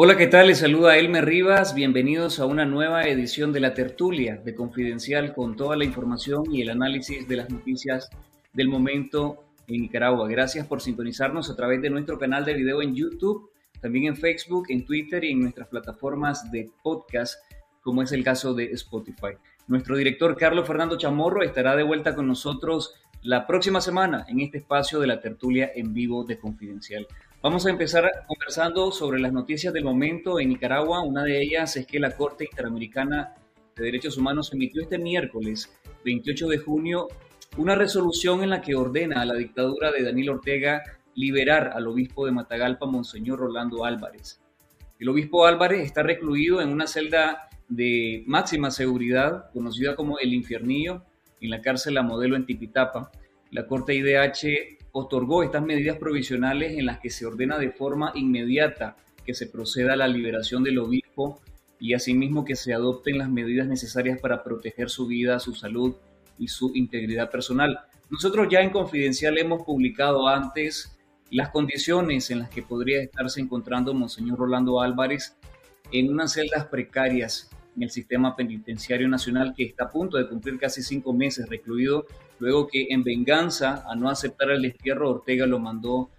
Hola, ¿qué tal? Les saluda Elmer Rivas. Bienvenidos a una nueva edición de la tertulia de Confidencial con toda la información y el análisis de las noticias del momento en Nicaragua. Gracias por sintonizarnos a través de nuestro canal de video en YouTube, también en Facebook, en Twitter y en nuestras plataformas de podcast, como es el caso de Spotify. Nuestro director Carlos Fernando Chamorro estará de vuelta con nosotros la próxima semana en este espacio de la tertulia en vivo de Confidencial. Vamos a empezar conversando sobre las noticias del momento en Nicaragua. Una de ellas es que la Corte Interamericana de Derechos Humanos emitió este miércoles, 28 de junio, una resolución en la que ordena a la dictadura de Daniel Ortega liberar al obispo de Matagalpa, Monseñor Rolando Álvarez. El obispo Álvarez está recluido en una celda de máxima seguridad, conocida como el Infiernillo, en la cárcel La Modelo en Tipitapa. La Corte IDH otorgó estas medidas provisionales en las que se ordena de forma inmediata que se proceda a la liberación del obispo y asimismo que se adopten las medidas necesarias para proteger su vida, su salud y su integridad personal. Nosotros ya en Confidencial hemos publicado antes las condiciones en las que podría estarse encontrando Monseñor Rolando Álvarez en unas celdas precarias en el sistema penitenciario nacional que está a punto de cumplir casi cinco meses recluido, luego que en venganza a no aceptar el destierro, Ortega lo mandó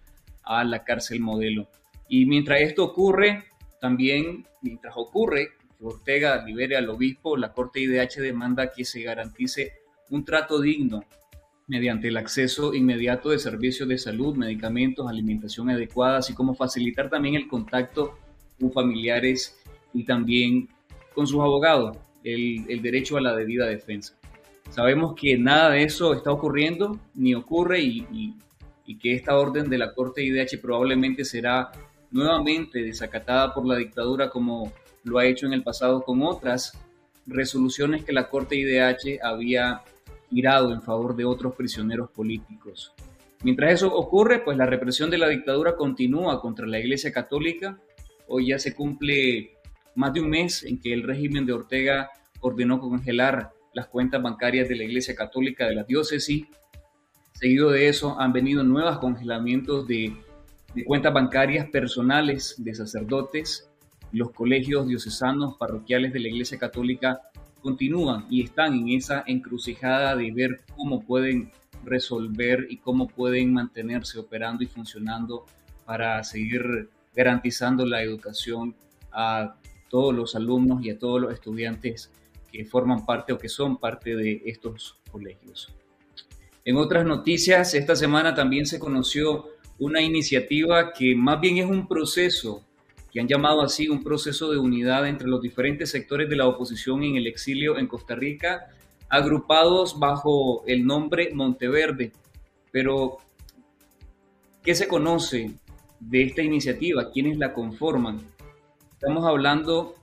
a la cárcel modelo. Y mientras esto ocurre, también, mientras ocurre que Ortega libere al obispo, la Corte IDH demanda que se garantice un trato digno mediante el acceso inmediato de servicios de salud, medicamentos, alimentación adecuada, así como facilitar también el contacto con familiares y también con sus abogados el, derecho a la debida defensa. Sabemos que nada de eso está ocurriendo ni ocurre y, que esta orden de la Corte IDH probablemente será nuevamente desacatada por la dictadura como lo ha hecho en el pasado con otras resoluciones que la Corte IDH había girado en favor de otros prisioneros políticos. Mientras eso ocurre, pues la represión de la dictadura continúa contra la Iglesia Católica. Hoy ya se cumple más de un mes en que el régimen de Ortega ordenó congelar las cuentas bancarias de la Iglesia Católica de la diócesis. Seguido de eso han venido nuevos congelamientos de, cuentas bancarias personales de sacerdotes. Los colegios diocesanos parroquiales de la Iglesia Católica continúan y están en esa encrucijada de ver cómo pueden resolver y cómo pueden mantenerse operando y funcionando para seguir garantizando la educación a todos los alumnos y a todos los estudiantes que forman parte o que son parte de estos colegios. En otras noticias, esta semana también se conoció una iniciativa que más bien es un proceso, que han llamado así un proceso de unidad entre los diferentes sectores de la oposición en el exilio en Costa Rica, agrupados bajo el nombre Monteverde. Pero, ¿qué se conoce de esta iniciativa? ¿Quiénes la conforman? Estamos hablando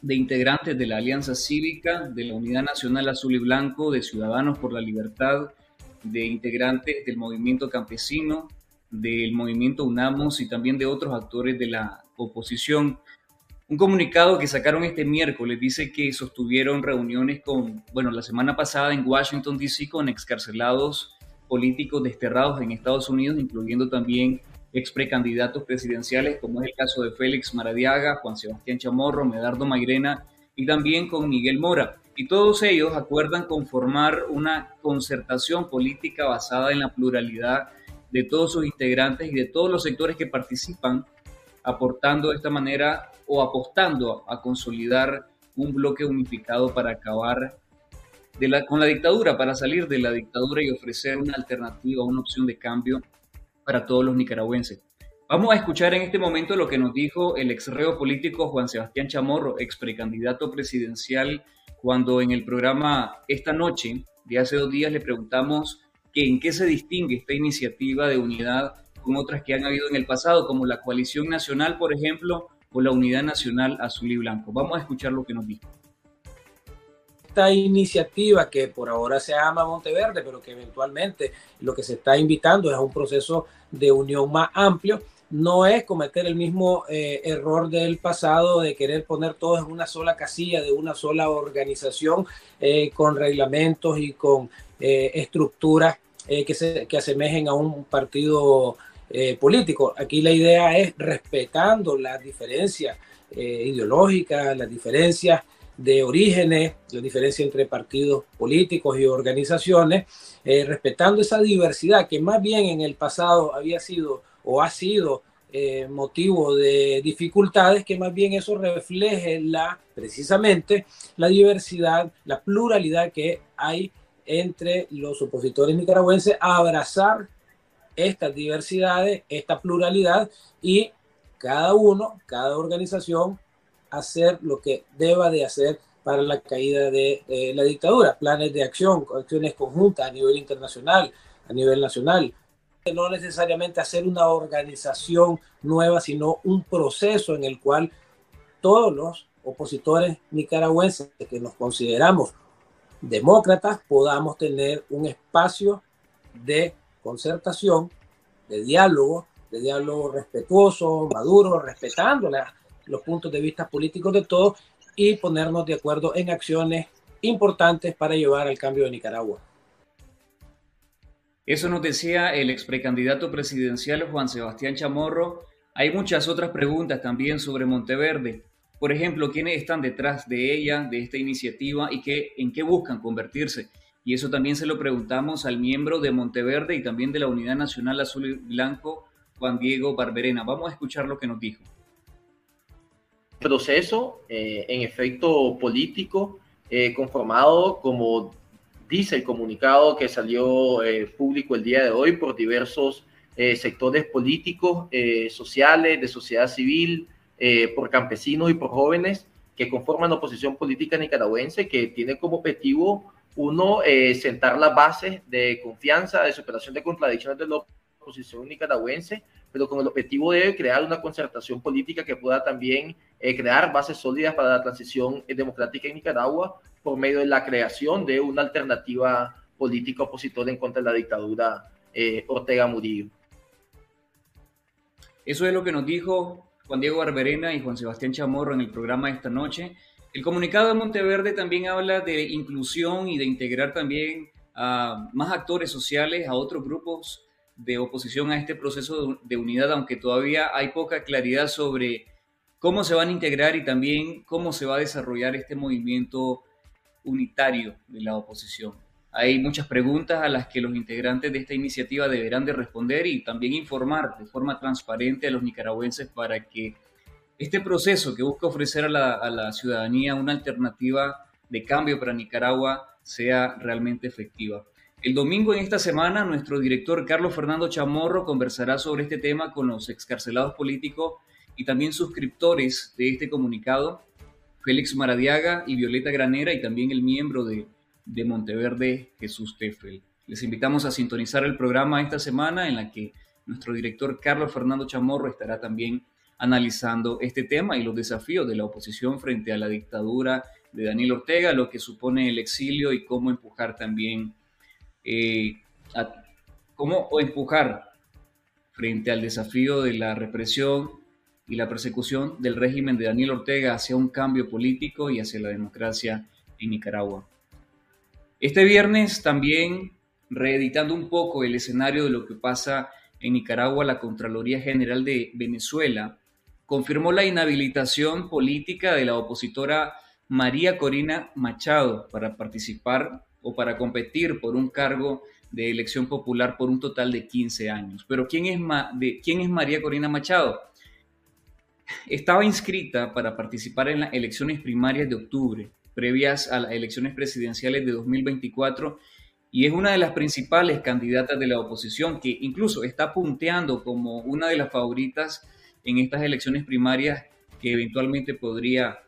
de integrantes de la Alianza Cívica, de la Unidad Nacional Azul y Blanco, de Ciudadanos por la Libertad, de integrantes del movimiento campesino, del movimiento UNAMOS y también de otros actores de la oposición. Un comunicado que sacaron este miércoles dice que sostuvieron reuniones con, bueno, la semana pasada en Washington, D.C. con excarcelados políticos desterrados en Estados Unidos, incluyendo también ex precandidatos presidenciales, como es el caso de Félix Maradiaga, Juan Sebastián Chamorro, Medardo Mairena y también con Miguel Mora. Y todos ellos acuerdan conformar una concertación política basada en la pluralidad de todos sus integrantes y de todos los sectores que participan, aportando de esta manera o apostando a consolidar un bloque unificado para acabar de la, con la dictadura, para salir de la dictadura y ofrecer una alternativa, una opción de cambio para todos los nicaragüenses. Vamos a escuchar en este momento lo que nos dijo el ex reo político Juan Sebastián Chamorro, ex precandidato presidencial, cuando en el programa Esta Noche de hace dos días le preguntamos que en qué se distingue esta iniciativa de unidad con otras que han habido en el pasado, como la Coalición Nacional, por ejemplo, o la Unidad Nacional Azul y Blanco. Vamos a escuchar lo que nos dijo iniciativa que por ahora se llama Monteverde, pero que eventualmente lo que se está invitando es a un proceso de unión más amplio, no es cometer el mismo eh, error del pasado de querer poner todo en una sola casilla, de una sola organización, eh, con reglamentos y con eh, estructuras que, se, que asemejen a un partido político. Aquí la idea es respetando las diferencias ideológicas, las diferencias de orígenes, la diferencia entre partidos políticos y organizaciones, eh, respetando esa diversidad que más bien en el pasado había sido o ha sido motivo de dificultades, que más bien eso refleje la, precisamente la diversidad, la pluralidad que hay entre los opositores nicaragüenses a abrazar estas diversidades, esta pluralidad y cada uno, cada organización hacer lo que deba de hacer para la caída de, la dictadura, planes de acción, acciones conjuntas a nivel internacional, a nivel nacional. No necesariamente hacer una organización nueva, sino un proceso en el cual todos los opositores nicaragüenses que nos consideramos demócratas podamos tener un espacio de concertación, de diálogo, de diálogo respetuoso, maduro, respetando los puntos de vista políticos de todos y ponernos de acuerdo en acciones importantes para llevar al cambio de Nicaragua. Eso nos decía el ex precandidato presidencial Juan Sebastián Chamorro. Hay muchas otras preguntas también sobre Monteverde. Por ejemplo, ¿quiénes están detrás de ella, de esta iniciativa y qué, en qué buscan convertirse? Y eso también se lo preguntamos al miembro de Monteverde y también de la Unidad Nacional Azul y Blanco, Juan Diego Barberena. Vamos a escuchar lo que nos dijo. Proceso, eh, en efecto político, eh, conformado, como dice el comunicado que salió eh, público el día de hoy por diversos sectores políticos, sociales, de sociedad civil, por campesinos y por jóvenes que conforman la oposición política nicaragüense, que tiene como objetivo uno, eh, sentar las bases de confianza, de superación de contradicciones de la oposición nicaragüense, pero con el objetivo de crear una concertación política que pueda también eh, crear bases sólidas para la transición democrática en Nicaragua por medio de la creación de una alternativa política opositora en contra de la dictadura eh, Ortega Murillo. Eso es lo que nos dijo Juan Diego Barberena y Juan Sebastián Chamorro en el programa de esta noche. El comunicado de Monteverde también habla de inclusión y de integrar también a más actores sociales, a otros grupos de oposición a este proceso de unidad, aunque todavía hay poca claridad sobre cómo se van a integrar y también cómo se va a desarrollar este movimiento unitario de la oposición. Hay muchas preguntas a las que los integrantes de esta iniciativa deberán de responder y también informar de forma transparente a los nicaragüenses para que este proceso que busca ofrecer a la, ciudadanía una alternativa de cambio para Nicaragua sea realmente efectiva. El domingo en esta semana, nuestro director Carlos Fernando Chamorro conversará sobre este tema con los excarcelados políticos y también suscriptores de este comunicado, Félix Maradiaga y Violeta Granera, y también el miembro de, de Monteverde, Jesús Tefel. Les invitamos a sintonizar el programa esta semana en la que nuestro director Carlos Fernando Chamorro estará también analizando este tema y los desafíos de la oposición frente a la dictadura de Daniel Ortega, lo que supone el exilio y cómo empujar también, eh, cómo empujar frente al desafío de la represión y la persecución del régimen de Daniel Ortega hacia un cambio político y hacia la democracia en Nicaragua. Este viernes también, reeditando un poco el escenario de lo que pasa en Nicaragua, la Contraloría General de Venezuela confirmó la inhabilitación política de la opositora María Corina Machado para participar o para competir por un cargo de elección popular por un total de 15 años. Pero ¿quién es, ¿quién es María Corina Machado? Estaba inscrita para participar en las elecciones primarias de octubre, previas a las elecciones presidenciales de 2024, y es una de las principales candidatas de la oposición que incluso está punteando como una de las favoritas en estas elecciones primarias que eventualmente podría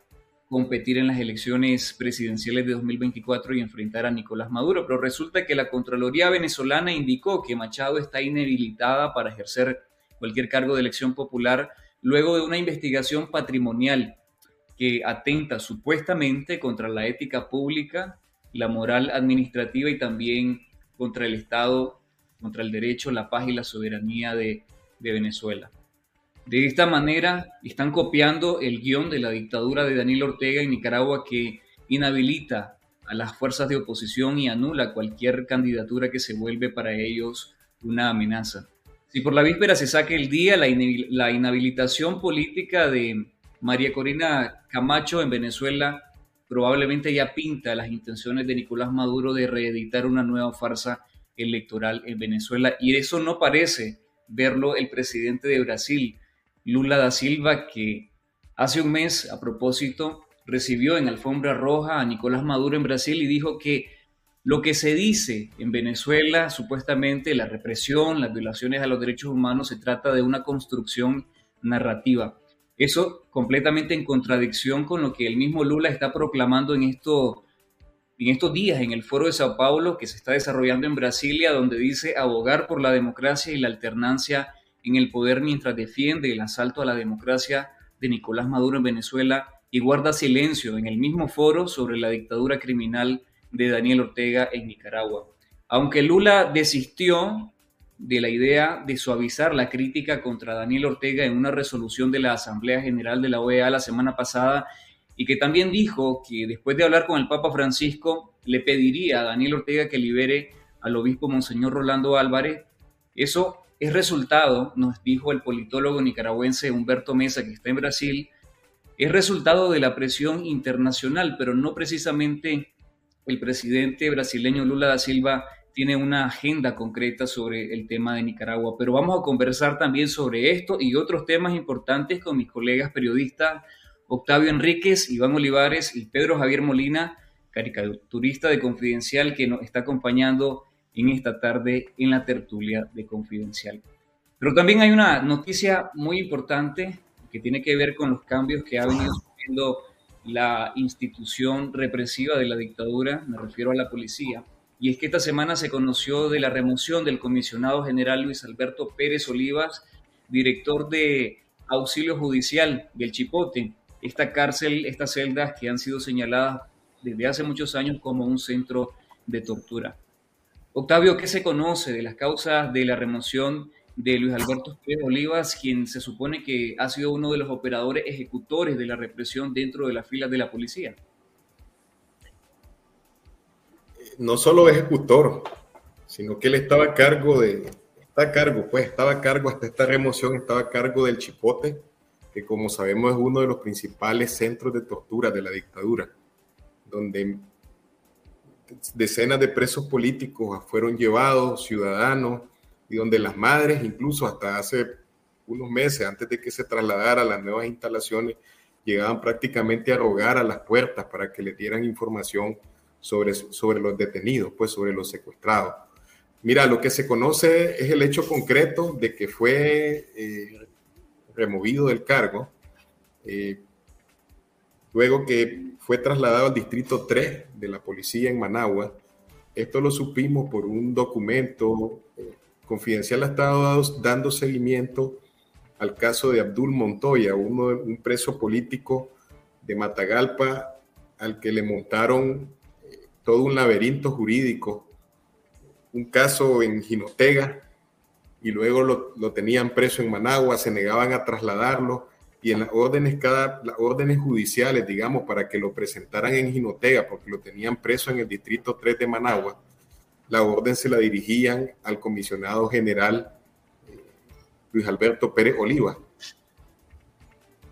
competir en las elecciones presidenciales de 2024 y enfrentar a Nicolás Maduro. Pero resulta que la Contraloría venezolana indicó que Machado está inhabilitada para ejercer cualquier cargo de elección popular luego de una investigación patrimonial que atenta supuestamente contra la ética pública, la moral administrativa y también contra el Estado, contra el derecho, la paz y la soberanía de, Venezuela. De esta manera están copiando el guion de la dictadura de Daniel Ortega en Nicaragua que inhabilita a las fuerzas de oposición y anula cualquier candidatura que se vuelve para ellos una amenaza. Si por la víspera se saque el día, la, inhabilitación política de María Corina Camacho en Venezuela probablemente ya pinta las intenciones de Nicolás Maduro de reeditar una nueva farsa electoral en Venezuela. Y eso no parece verlo el presidente de Brasil, Lula da Silva, que hace un mes, a propósito, recibió en alfombra roja a Nicolás Maduro en Brasil y dijo que lo que se dice en Venezuela, supuestamente la represión, las violaciones a los derechos humanos, se trata de una construcción narrativa. Eso completamente en contradicción con lo que el mismo Lula está proclamando en, esto, en estos días en el foro de Sao Paulo que se está desarrollando en Brasilia, donde dice abogar por la democracia y la alternancia en el poder mientras defiende el asalto a la democracia de Nicolás Maduro en Venezuela y guarda silencio en el mismo foro sobre la dictadura criminal de Daniel Ortega en Nicaragua. Aunque Lula desistió de la idea de suavizar la crítica contra Daniel Ortega en una resolución de la Asamblea General de la OEA la semana pasada y que también dijo que después de hablar con el Papa Francisco le pediría a Daniel Ortega que libere al obispo Monseñor Rolando Álvarez. Eso es resultado, nos dijo el politólogo nicaragüense Humberto Mesa, que está en Brasil, es resultado de la presión internacional, pero no precisamente el presidente brasileño Lula da Silva tiene una agenda concreta sobre el tema de Nicaragua, pero vamos a conversar también sobre esto y otros temas importantes con mis colegas periodistas Octavio Enríquez, Iván Olivares y Pedro Javier Molina, caricaturista de Confidencial, que nos está acompañando en esta tarde en la tertulia de Confidencial. Pero también hay una noticia muy importante que tiene que ver con los cambios que ha venido sufriendo la institución represiva de la dictadura, me refiero a la policía, y es que esta semana se conoció de la remoción del comisionado general Luis Alberto Pérez Olivas, director de auxilio judicial del Chipote, esta cárcel, estas celdas que han sido señaladas desde hace muchos años como un centro de tortura. Octavio, ¿qué se conoce de las causas de la remoción de Luis Alberto Pérez Olivas, quien se supone que ha sido uno de los operadores ejecutores de la represión dentro de las filas de la policía? No solo ejecutor, sino que él estaba a cargo de, está a cargo, pues estaba a cargo hasta esta remoción, estaba a cargo del Chipote, que como sabemos es uno de los principales centros de tortura de la dictadura, donde decenas de presos políticos fueron llevados, ciudadanos, y donde las madres, incluso hasta hace unos meses, antes de que se trasladara a las nuevas instalaciones, llegaban prácticamente a rogar a las puertas para que le dieran información sobre, sobre los detenidos, pues sobre los secuestrados. Mira, lo que se conoce es el hecho concreto de que fue eh, removido del cargo, eh, luego que fue trasladado al distrito 3 de la policía en Managua. Esto lo supimos por un documento eh, confidencial, ha estado dando seguimiento al caso de Abdul Montoya, uno, un preso político de Matagalpa al que le montaron eh, todo un laberinto jurídico, un caso en Jinotega, y luego lo, lo, tenían preso en Managua, se negaban a trasladarlo, y en las órdenes, cada, órdenes judiciales, digamos, para que lo presentaran en Jinotega, porque lo tenían preso en el distrito 3 de Managua, la orden se la dirigían al comisionado general eh, Luis Alberto Pérez Oliva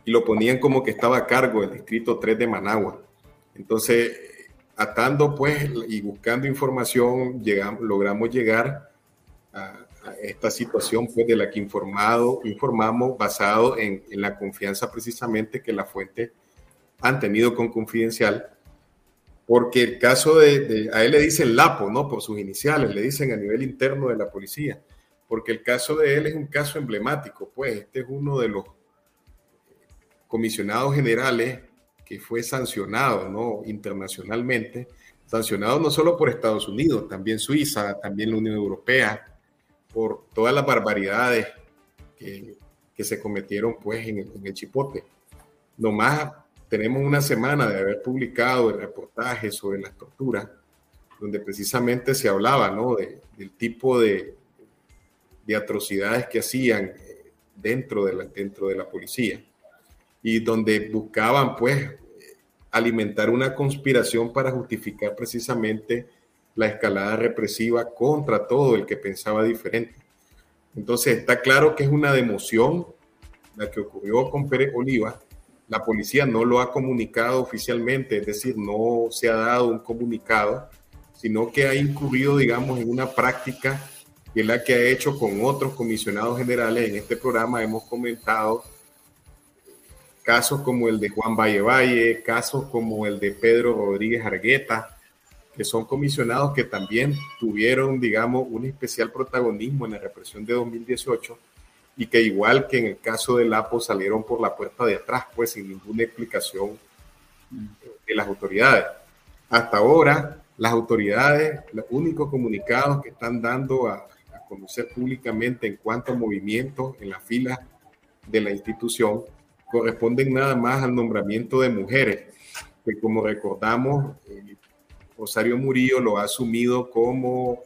y lo ponían como que estaba a cargo del distrito 3 de Managua. Entonces, atando pues y buscando información, llegamos, logramos llegar a, esta situación pues de la que informado, informamos basado en, en la confianza precisamente que la fuente han tenido con Confidencial porque el caso de, a él le dicen Lapo, ¿no? Por sus iniciales, le dicen a nivel interno de la policía, porque el caso de él es un caso emblemático, pues este es uno de los comisionados generales que fue sancionado, ¿no? Internacionalmente, sancionado no solo por Estados Unidos, también Suiza, también la Unión Europea, por todas las barbaridades que, se cometieron, pues, en el, en el Chipote. Nomás tenemos una semana de haber publicado el reportaje sobre las torturas, donde precisamente se hablaba ¿no? del tipo de, de, atrocidades que hacían eh, dentro de, la, dentro de la policía y donde buscaban pues alimentar una conspiración para justificar precisamente la escalada represiva contra todo el que pensaba diferente. Entonces está claro que es una democión la que ocurrió con Pérez Oliva. La policía no lo ha comunicado oficialmente, es decir, no se ha dado un comunicado, sino que ha incurrido, digamos, en una práctica que es la que ha hecho con otros comisionados generales. En este programa hemos comentado casos como el de Juan Valle Valle, casos como el de Pedro Rodríguez Argueta, que son comisionados que también tuvieron, digamos, un especial protagonismo en la represión de 2018 y que igual que en el caso del APO salieron por la puerta de atrás, pues sin ninguna explicación de las autoridades. Hasta ahora, las autoridades, los únicos comunicados que están dando a, a conocer públicamente en cuanto a movimientos en la fila de la institución corresponden nada más al nombramiento de mujeres, que como recordamos, eh, Murillo lo ha asumido como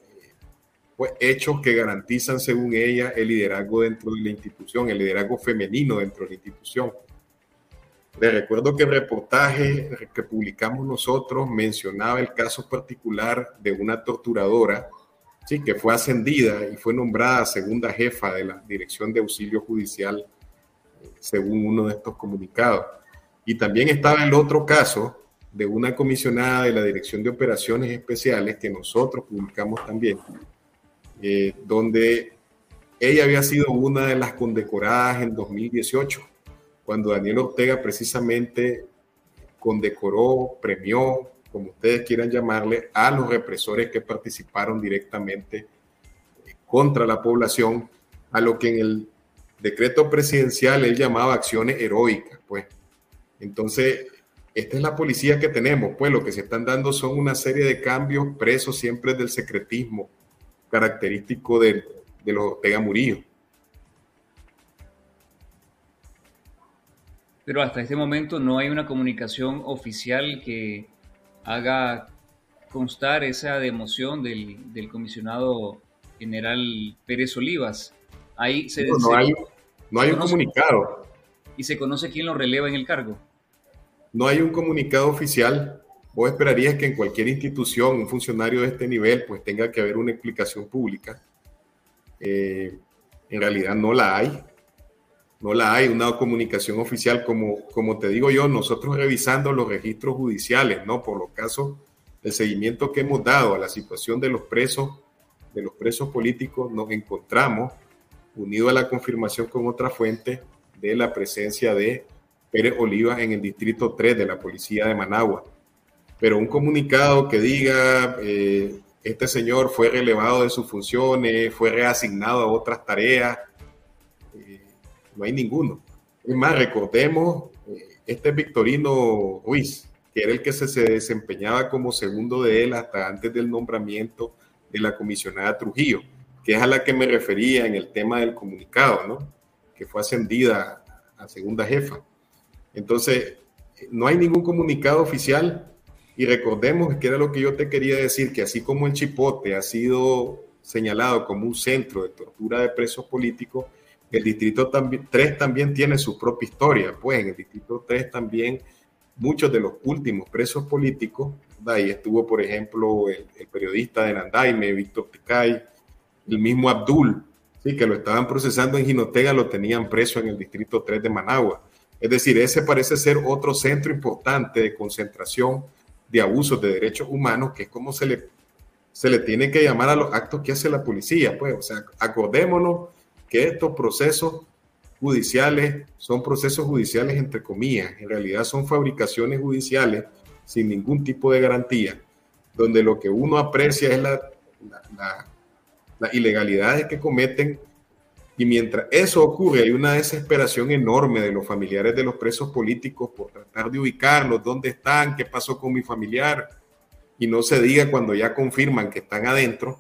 pues, hechos que garantizan, según ella, el liderazgo dentro de la institución, el liderazgo femenino dentro de la institución. Le recuerdo que el reportaje que publicamos nosotros mencionaba el caso particular de una torturadora, sí, que fue ascendida y fue nombrada segunda jefa de la Dirección de Auxilio Judicial según uno de estos comunicados. Y también estaba el otro caso de una comisionada de la Dirección de Operaciones Especiales que nosotros publicamos también, eh, donde ella había sido una de las condecoradas en 2018, cuando Daniel Ortega precisamente condecoró, premió, como ustedes quieran llamarle, a los represores que participaron directamente contra la población, a lo que en el decreto presidencial él llamaba acciones heroicas, pues. Entonces, esta es la policía que tenemos, pues lo que se están dando son una serie de cambios presos siempre del secretismo característico de, de los Ortega Murillo. Pero hasta este momento no hay una comunicación oficial que haga constar esa democión del, del comisionado general Pérez Olivas. Ahí se, no, no, hay, no hay un comunicado. ¿Y se conoce quién lo releva en el cargo? No hay un comunicado oficial. Vos esperarías que en cualquier institución un funcionario de este nivel pues tenga que haber una explicación pública. Eh, en realidad no la hay. No la hay, una comunicación oficial. Como, como te digo yo, nosotros revisando los registros judiciales, ¿no? Por los casos, el seguimiento que hemos dado a la situación de los presos, de los presos políticos, nos encontramos unido a la confirmación con otra fuente de la presencia de Pérez Oliva en el distrito 3 de la policía de Managua. Pero un comunicado que diga, eh, este señor fue relevado de sus funciones, fue reasignado a otras tareas, eh, no hay ninguno. Es más, recordemos, eh, este Victorino Ruiz, que era el que se, se desempeñaba como segundo de él hasta antes del nombramiento de la comisionada Trujillo que es a la que me refería en el tema del comunicado, ¿no? Que fue ascendida a segunda jefa. Entonces, no hay ningún comunicado oficial y recordemos que era lo que yo te quería decir, que así como el Chipote ha sido señalado como un centro de tortura de presos políticos, el Distrito 3 también tiene su propia historia, pues en el Distrito 3 también muchos de los últimos presos políticos, ahí estuvo por ejemplo el, el periodista de Nandaime, Víctor Picay, el mismo Abdul, ¿sí? que lo estaban procesando en Jinotega, lo tenían preso en el distrito 3 de Managua. Es decir, ese parece ser otro centro importante de concentración de abusos de derechos humanos, que es como se le, se le tiene que llamar a los actos que hace la policía. Pues, o sea, acordémonos que estos procesos judiciales son procesos judiciales entre comillas, en realidad son fabricaciones judiciales sin ningún tipo de garantía, donde lo que uno aprecia es la, la las ilegalidades que cometen. Y mientras eso ocurre, hay una desesperación enorme de los familiares de los presos políticos por tratar de ubicarlos, dónde están, qué pasó con mi familiar. Y no se diga cuando ya confirman que están adentro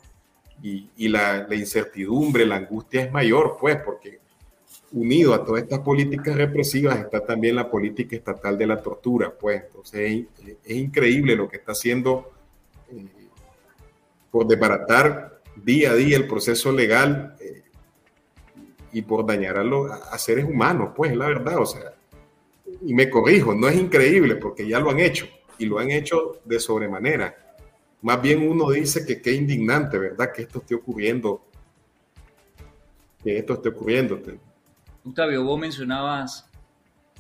y, y la, la, incertidumbre, la angustia es mayor, pues, porque unido a todas estas políticas represivas está también la política estatal de la tortura, pues. Entonces es, es increíble lo que está haciendo eh, por desbaratar día a día el proceso legal eh, y por dañar a, los, a seres humanos, pues la verdad, o sea, y me corrijo, no es increíble porque ya lo han hecho y lo han hecho de sobremanera. Más bien uno dice que qué indignante, ¿verdad? Que esto esté ocurriendo que esto esté ocurriendo. Octavio, vos mencionabas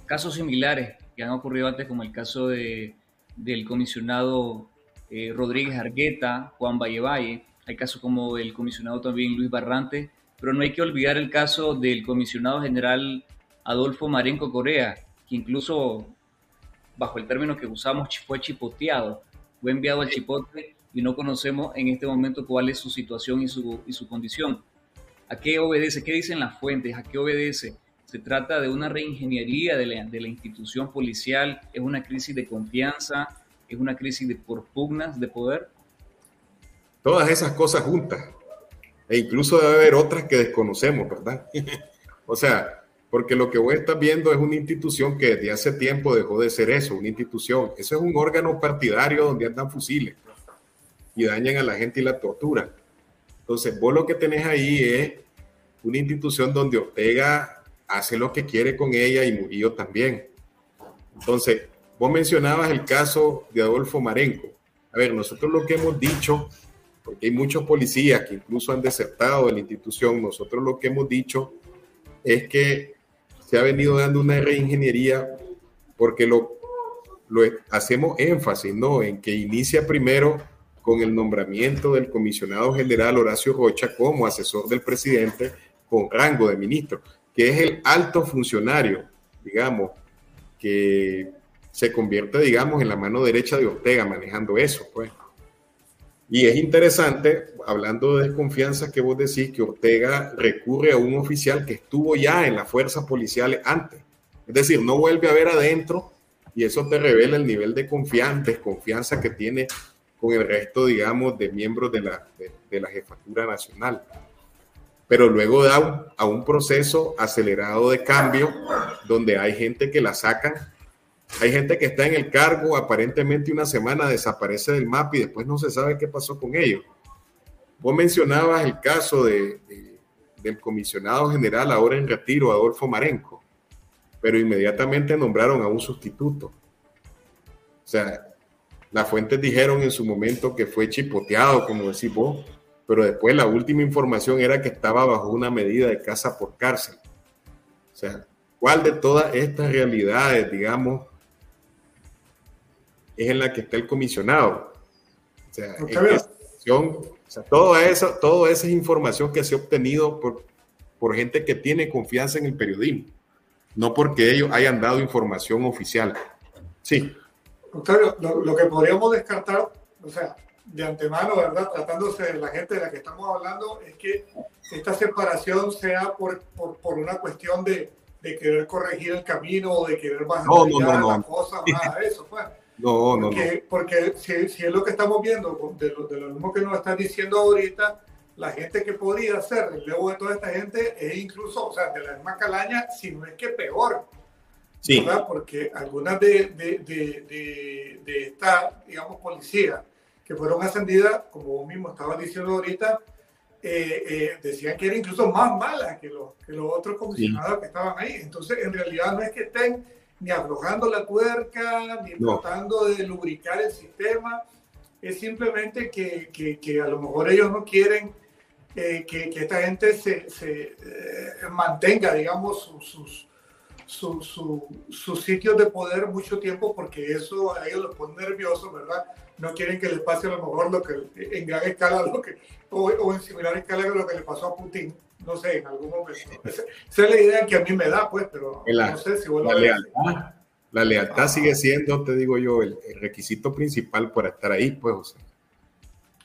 casos similares que han ocurrido antes, como el caso de, del comisionado eh, Rodríguez Argueta, Juan Valle hay casos como el comisionado también Luis Barrante, pero no hay que olvidar el caso del comisionado general Adolfo Marenco Corea, que incluso bajo el término que usamos fue chipoteado, fue enviado al chipote y no conocemos en este momento cuál es su situación y su, y su condición. ¿A qué obedece? ¿Qué dicen las fuentes? ¿A qué obedece? Se trata de una reingeniería de la, de la institución policial, es una crisis de confianza, es una crisis de por pugnas de poder. Todas esas cosas juntas. E incluso debe haber otras que desconocemos, ¿verdad? o sea, porque lo que vos estás viendo es una institución que desde hace tiempo dejó de ser eso, una institución. Eso es un órgano partidario donde andan fusiles y dañan a la gente y la tortura. Entonces, vos lo que tenés ahí es una institución donde Ortega hace lo que quiere con ella y Murillo también. Entonces, vos mencionabas el caso de Adolfo Marenco. A ver, nosotros lo que hemos dicho, porque hay muchos policías que incluso han desertado de la institución, nosotros lo que hemos dicho es que se ha venido dando una reingeniería porque lo, hacemos énfasis, ¿no? En que inicia primero con el nombramiento del comisionado general Horacio Rocha como asesor del presidente con rango de ministro que es el alto funcionario, digamos, que se convierte, digamos, en la mano derecha de Ortega manejando eso, pues. Y es interesante, hablando de desconfianza, que vos decís que Ortega recurre a un oficial que estuvo ya en las fuerzas policiales antes. Es decir, no vuelve a ver adentro y eso te revela el nivel de confianza, desconfianza que tiene con el resto, digamos, de miembros de la, de la jefatura nacional pero luego da a un proceso acelerado de cambio donde hay gente que la saca, hay gente que está en el cargo, aparentemente una semana desaparece del mapa y después no se sabe qué pasó con ellos. Vos mencionabas el caso de, del comisionado general ahora en retiro, Adolfo Marenco, pero inmediatamente nombraron a un sustituto. O sea, las fuentes dijeron en su momento que fue chipoteado, como decís vos, pero después la última información era que estaba bajo una medida de casa por cárcel. O sea, ¿cuál de todas estas realidades, digamos, es en la que está el comisionado? O sea, todo eso, toda esa información que se ha obtenido por, por gente que tiene confianza en el periodismo, no porque ellos hayan dado información oficial. Sí. Octavio, lo que podríamos descartar, o sea, de antemano, ¿verdad? Tratándose de la gente de la que estamos hablando, es que esta separación sea por, por, por una cuestión de, de, querer corregir el camino o de querer bajar no, no, no, las cosas, nada de eso, pues. No, no, porque, Porque si, si, es lo que estamos viendo, de lo, de lo mismo que nos están diciendo ahorita, la gente que podría ser luego de toda esta gente es incluso, o sea, de la misma calaña, si no es que peor. Sí. ¿verdad? Porque algunas de, de, de, de, esta, digamos, policía que fueron ascendidas, como vos mismo estabas diciendo ahorita, eh, eh, decían que eran incluso más malas que los, que los otros comisionados que estaban ahí. Entonces, en realidad no es que estén ni aflojando la tuerca, ni tratando de lubricar el sistema, es simplemente que, que, que, a lo mejor ellos no quieren eh, que, que, esta gente se, se mantenga, digamos, sus, sus, su, sus sitios de poder mucho tiempo porque eso a ellos los pone nerviosos, ¿verdad? no quieren que les pase a lo mejor lo que en gran escala lo que, o, en similar escala lo que le pasó a Putin, no sé, en algún momento. Esa, es la idea que a mí me da, pues, pero no sé si vuelvo la lealtad, la lealtad sigue siendo, te digo yo, el, requisito principal para estar ahí, pues, o sea.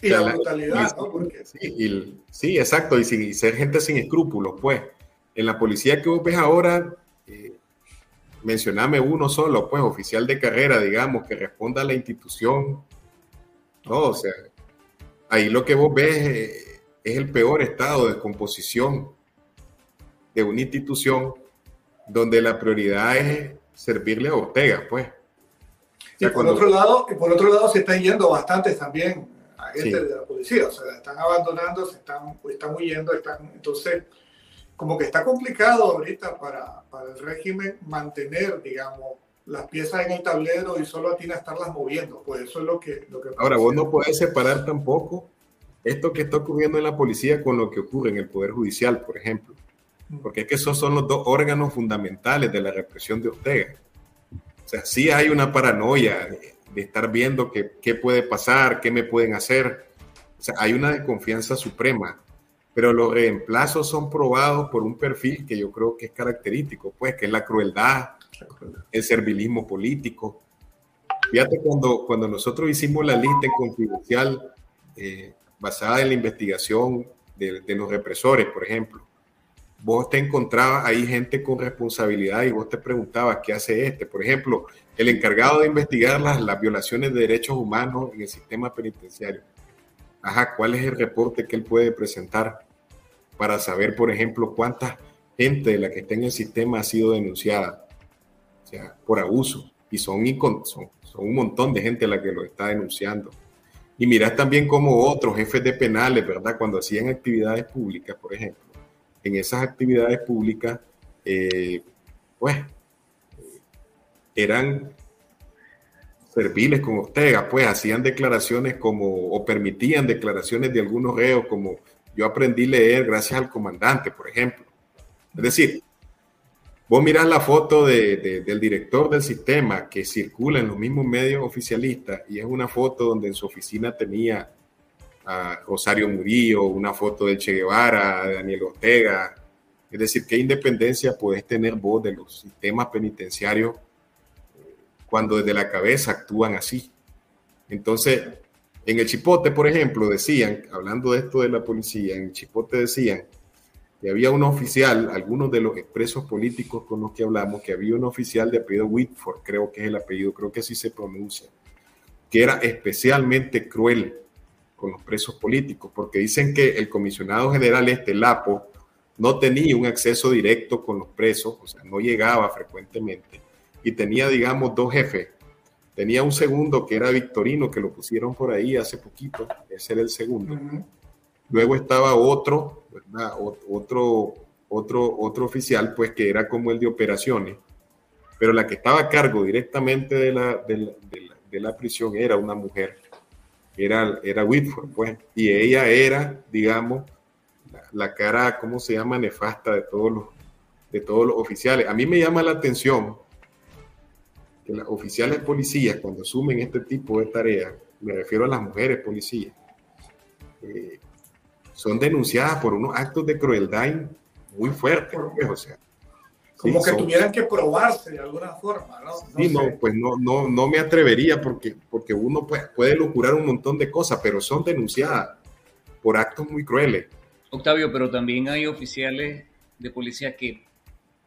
Y la, brutalidad, ¿no? Porque... Sí, sí, exacto, y, sin, ser gente sin escrúpulos, pues. En la policía que vos ves ahora, eh, mencioname uno solo, pues, oficial de carrera, digamos, que responda a la institución no, o sea, ahí lo que vos ves eh, es, el peor estado de composición de una institución donde la prioridad es servirle a Ortega, pues. y por otro lado, y por otro lado se están yendo bastantes también agentes de la policía, o sea, están abandonando, se están, están huyendo, están, entonces, como que está complicado ahorita para, para el régimen mantener, digamos, las piezas en el tablero y solo atina a estarlas moviendo. Pues eso es lo que... Lo que Ahora, vos no puedes separar tampoco esto que está ocurriendo en la policía con lo que ocurre en el Poder Judicial, por ejemplo. porque es que esos son los dos órganos fundamentales de la represión de Ortega. O sea, sí hay una paranoia de, estar viendo qué, qué puede pasar, qué me pueden hacer. O sea, hay una desconfianza suprema, pero los reemplazos son probados por un perfil que yo creo que es característico, pues, que es la crueldad, el servilismo político. Fíjate cuando, cuando nosotros hicimos la lista confidencial eh, basada en la investigación de, de, los represores, por ejemplo, vos te encontrabas ahí gente con responsabilidad y vos te preguntabas qué hace este. Por ejemplo, el encargado de investigar las, las violaciones de derechos humanos en el sistema penitenciario. Ajá, ¿cuál es el reporte que él puede presentar para saber, por ejemplo, cuánta gente de la que está en el sistema ha sido denunciada? O sea, por abuso. Y son, son, son un montón de gente la que lo está denunciando. Y mirás también como otros jefes de penales, ¿verdad? Cuando hacían actividades públicas, por ejemplo, en esas actividades públicas, eh, pues, eran serviles con Ortega, pues hacían declaraciones como, o permitían declaraciones de algunos reos, como yo aprendí a leer gracias al comandante, por ejemplo. Es decir, vos mirás la foto de, del director del sistema que circula en los mismos medios oficialistas y es una foto donde en su oficina tenía a Rosario Murillo, una foto de Che Guevara, de Daniel Ortega. Es decir, ¿qué independencia puedes tener vos de los sistemas penitenciarios cuando desde la cabeza actúan así? Entonces, en el Chipote, por ejemplo, decían, hablando de esto de la policía, en el Chipote decían que había un oficial, algunos de los expresos políticos con los que hablamos, que había un oficial de apellido Whitford, creo que es el apellido, creo que así se pronuncia, que era especialmente cruel con los presos políticos, porque dicen que el comisionado general este, Lapo, no tenía un acceso directo con los presos, o sea, no llegaba frecuentemente, y tenía, digamos, dos jefes. Tenía un segundo que era Victorino, que lo pusieron por ahí hace poquito, ese era el segundo. Luego estaba otro, ¿verdad? Otro, otro, otro oficial, pues que era como el de operaciones, pero la que estaba a cargo directamente de la, de la, de la prisión era una mujer era, era Whitford, pues, y ella era, digamos, la, cara, ¿cómo se llama?, nefasta de todos los, de todos los oficiales. A mí me llama la atención que las oficiales policías, cuando asumen este tipo de tareas, me refiero a las mujeres policías, eh, son denunciadas por unos actos de crueldad muy fuertes, pues, o sea, como que tuvieran que probarse de alguna forma, ¿no? sí, no, pues no, no, no me atrevería porque, porque uno puede, puede locurar un montón de cosas, pero son denunciadas por actos muy crueles. Octavio, pero también hay oficiales de policía que,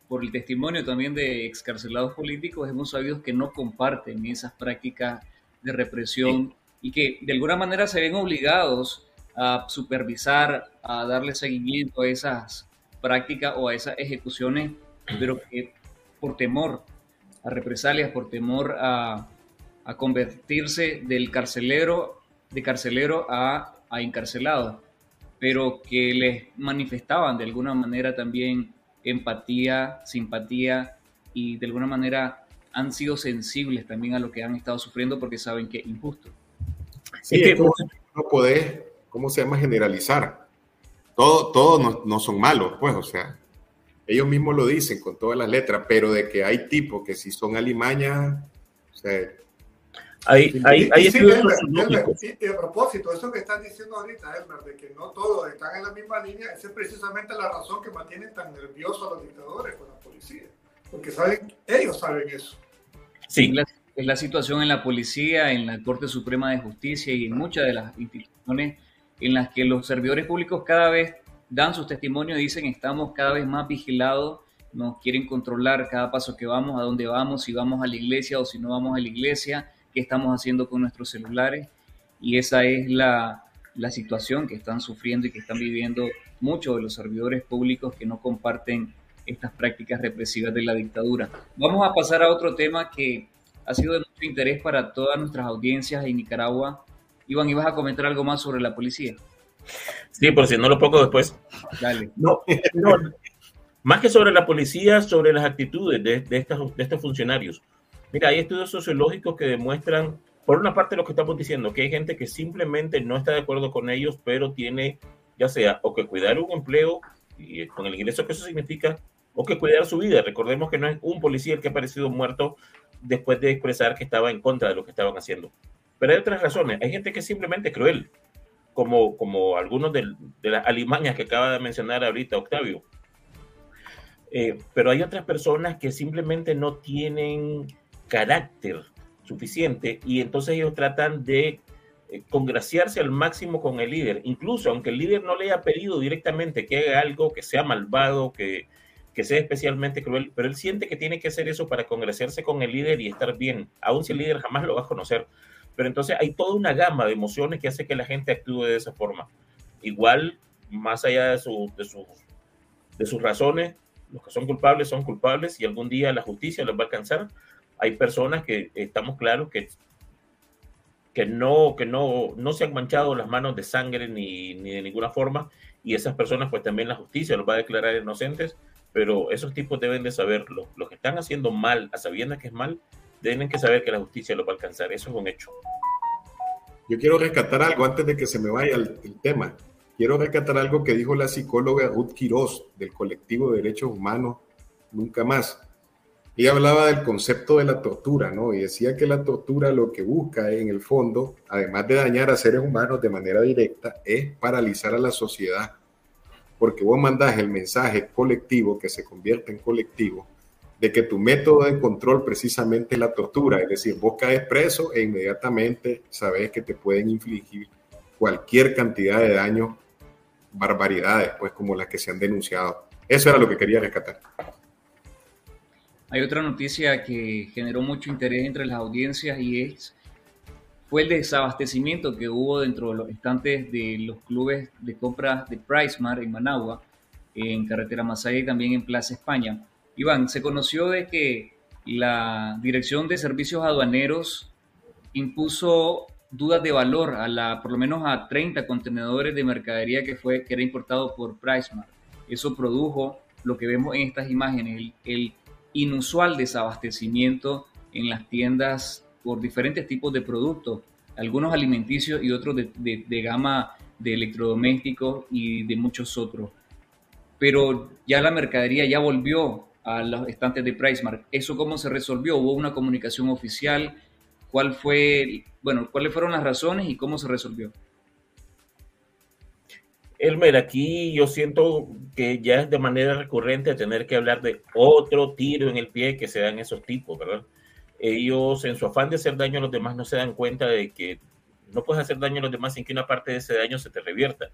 por el testimonio también de excarcelados políticos, hemos sabido que no comparten esas prácticas de represión y que de alguna manera se ven obligados a supervisar, a darle seguimiento a esas prácticas o a esas ejecuciones pero que por temor a represalias, por temor a, convertirse del carcelero, de carcelero a, a encarcelado, pero que les manifestaban de alguna manera también empatía, simpatía y de alguna manera han sido sensibles también a lo que han estado sufriendo porque saben que es injusto. Sí, es que no podés, ¿cómo se llama? Generalizar. Todos todo no, no, son malos, pues, o sea, ellos mismos lo dicen con todas las letras, pero de que hay tipos que si son alimañas, o sea, hay, hay, hay sí, y a propósito, eso que están diciendo ahorita, Elmer, de que no todos están en la misma línea, esa es precisamente la razón que mantiene tan nerviosos a los dictadores con la policía, porque saben, ellos saben eso. Sí, es la situación en la policía, en la Corte Suprema de Justicia y en muchas de las instituciones en las que los servidores públicos cada vez dan sus testimonios y dicen estamos cada vez más vigilados, nos quieren controlar cada paso que vamos, a dónde vamos, si vamos a la iglesia o si no vamos a la iglesia, qué estamos haciendo con nuestros celulares. Y esa es la, la situación que están sufriendo y que están viviendo muchos de los servidores públicos que no comparten estas prácticas represivas de la dictadura. Vamos a pasar a otro tema que ha sido de mucho interés para todas nuestras audiencias en Nicaragua. Iván, ¿ibas a comentar algo más sobre la policía? Sí, por si no lo pongo después. No, más que sobre la policía, sobre las actitudes de, de, de estos funcionarios. Mira, hay estudios sociológicos que demuestran, por una parte, lo que estamos diciendo, que hay gente que simplemente no está de acuerdo con ellos, pero tiene, ya sea, o que cuidar un empleo Y con el ingreso que eso significa, o que cuidar su vida. Recordemos que no es un policía el que ha aparecido muerto después de expresar que estaba en contra de lo que estaban haciendo. Pero hay otras razones. Hay gente que es simplemente cruel, como, como algunos de, las alimañas que acaba de mencionar ahorita Octavio. Eh, pero hay otras personas que simplemente no tienen carácter suficiente y entonces ellos tratan de eh, congraciarse al máximo con el líder, incluso aunque el líder no le haya pedido directamente que haga algo que sea malvado, que, que sea especialmente cruel, pero él siente que tiene que hacer eso para congraciarse con el líder y estar bien, aun si el líder jamás lo va a conocer. Pero entonces hay toda una gama de emociones que hace que la gente actúe de esa forma. Igual, más allá de, su, de, sus, de sus razones, los que son culpables son culpables y algún día la justicia los va a alcanzar. Hay personas que estamos claros que, que, no, que no, no se han manchado las manos de sangre ni, ni de ninguna forma y esas personas pues también la justicia los va a declarar inocentes, pero esos tipos deben de saberlo. Los que están haciendo mal, a sabiendas que es mal, deben que saber que la justicia los va a alcanzar. Eso es un hecho. Yo quiero rescatar algo antes de que se me vaya el, el tema. Quiero rescatar algo que dijo la psicóloga Ruth Quiroz del colectivo de derechos humanos Nunca Más. Ella hablaba del concepto de la tortura, ¿no? Y decía que la tortura lo que busca en el fondo, además de dañar a seres humanos de manera directa, es paralizar a la sociedad. Porque vos mandás el mensaje colectivo que se convierte en colectivo de que tu método de control precisamente es la tortura, es decir, vos caes preso e inmediatamente sabes que te pueden infligir cualquier cantidad de daño barbaridades, pues como las que se han denunciado. Eso era lo que quería rescatar. Hay otra noticia que generó mucho interés entre las audiencias y es fue el desabastecimiento que hubo dentro de los estantes de los clubes de compras de PriceMart en Managua, en Carretera Masaya y también en Plaza España. Iván, se conoció de que la Dirección de Servicios Aduaneros impuso dudas de valor a la, por lo menos a 30 contenedores de mercadería que, fue, que era importado por PriceMart. Eso produjo lo que vemos en estas imágenes, el, inusual desabastecimiento en las tiendas por diferentes tipos de productos, algunos alimenticios y otros de, de, gama de electrodomésticos y de muchos otros. Pero ya la mercadería ya volvió a los estantes de PriceMart. ¿Eso cómo se resolvió? ¿Hubo una comunicación oficial? ¿Cuál fue bueno, ¿cuáles fueron las razones y cómo se resolvió? Elmer, aquí yo siento que ya es de manera recurrente tener que hablar de otro tiro en el pie que se dan esos tipos, ¿verdad? Ellos en su afán de hacer daño a los demás no se dan cuenta de que no puedes hacer daño a los demás sin que una parte de ese daño se te revierta.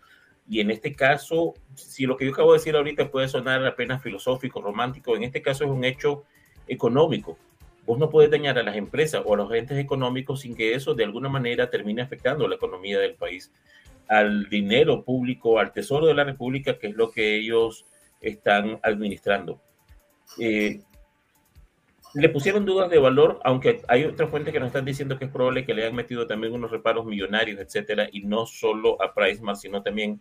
Y en este caso, si lo que yo acabo de decir ahorita puede sonar apenas filosófico, romántico, en este caso es un hecho económico. Vos no puedes dañar a las empresas o a los agentes económicos sin que eso de alguna manera termine afectando la economía del país, al dinero público, al tesoro de la República, que es lo que ellos están administrando. Eh, le pusieron dudas de valor, aunque hay otras fuentes que nos están diciendo que es probable que le hayan metido también unos reparos millonarios, etcétera, y no solo a PriceMart, sino también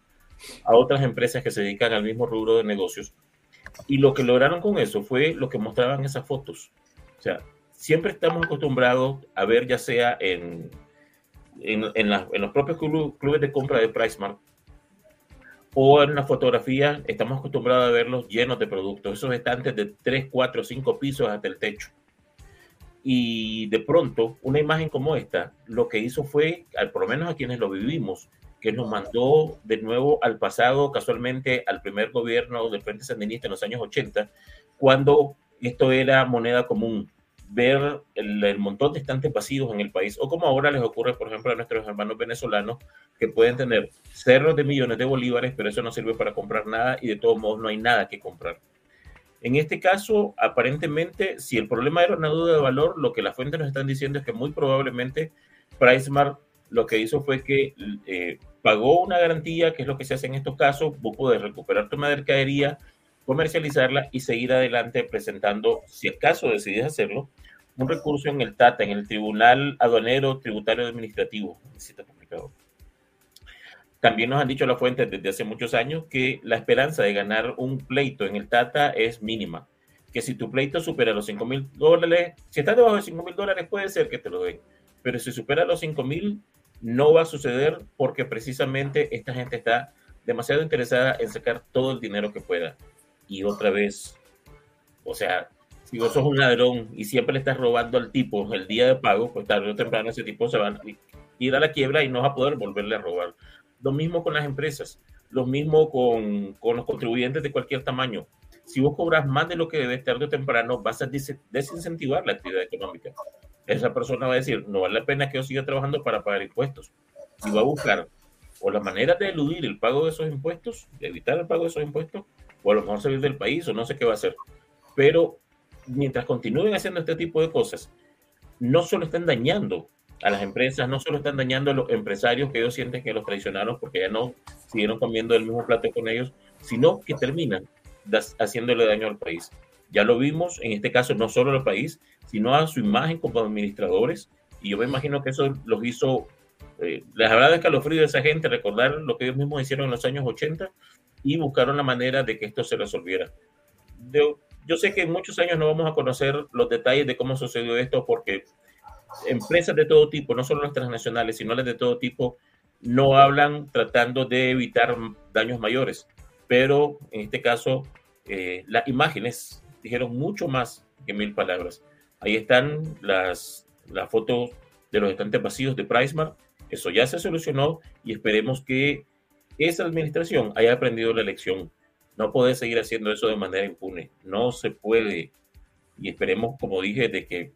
a otras empresas que se dedican al mismo rubro de negocios. Y lo que lograron con eso fue lo que mostraban esas fotos. O sea, siempre estamos acostumbrados a ver, ya sea en, en, en, los propios clubes de compra de PriceMart o en la fotografía, estamos acostumbrados a verlos llenos de productos, esos estantes de 3, 4, 5 pisos hasta el techo. Y de pronto, una imagen como esta, lo que hizo fue, al, por lo menos a quienes lo vivimos, que nos mandó de nuevo al pasado, casualmente al primer gobierno del Frente Sandinista en los años 80, cuando esto era moneda común ver el, montón de estantes vacíos en el país, o como ahora les ocurre, por ejemplo, a nuestros hermanos venezolanos, que pueden tener cerros de millones de bolívares, pero eso no sirve para comprar nada y de todos modos no hay nada que comprar. En este caso, aparentemente, si el problema era una duda de valor, lo que las fuentes nos están diciendo es que muy probablemente PriceMart lo que hizo fue que eh, pagó una garantía, que es lo que se hace en estos casos, vos podés recuperar tu mercadería, comercializarla y seguir adelante presentando, si acaso decides hacerlo, un recurso en el TATA, en el Tribunal Aduanero Tributario Administrativo. También nos han dicho las fuentes desde hace muchos años que la esperanza de ganar un pleito en el TATA es mínima. Que si tu pleito supera los 5 mil dólares, si estás debajo de 5 mil dólares, puede ser que te lo den. Pero si supera los 5 mil, no va a suceder porque precisamente esta gente está demasiado interesada en sacar todo el dinero que pueda. Y otra vez, o sea, si vos sos un ladrón y siempre le estás robando al tipo el día de pago, pues tarde o temprano ese tipo se va a ir a la quiebra y no va a poder volverle a robar. Lo mismo con las empresas, lo mismo con, con los contribuyentes de cualquier tamaño. Si vos cobras más de lo que debes tarde o temprano, vas a desincentivar la actividad económica. Esa persona va a decir, no vale la pena que yo siga trabajando para pagar impuestos. Y va a buscar o la manera de eludir el pago de esos impuestos, de evitar el pago de esos impuestos, o a lo mejor salir del país, o no sé qué va a hacer. Pero mientras continúen haciendo este tipo de cosas, no solo están dañando a las empresas, no solo están dañando a los empresarios que ellos sienten que los traicionaron porque ya no siguieron comiendo el mismo plato con ellos, sino que terminan haciéndole daño al país. Ya lo vimos, en este caso, no solo al país, sino a su imagen como administradores, y yo me imagino que eso los hizo, eh, les habrá de escalofrío a esa gente recordar lo que ellos mismos hicieron en los años 80 y buscaron la manera de que esto se resolviera. yo sé que en muchos años no vamos a conocer los detalles de cómo sucedió esto porque empresas de todo tipo, no solo las transnacionales, sino las de todo tipo, no hablan tratando de evitar daños mayores. Pero en este caso, eh, las imágenes dijeron mucho más que mil palabras. Ahí están las, las fotos de los estantes vacíos de Pricemar. Eso ya se solucionó y esperemos que esa administración haya aprendido la lección. No puede seguir haciendo eso de manera impune. No se puede. Y esperemos, como dije, de que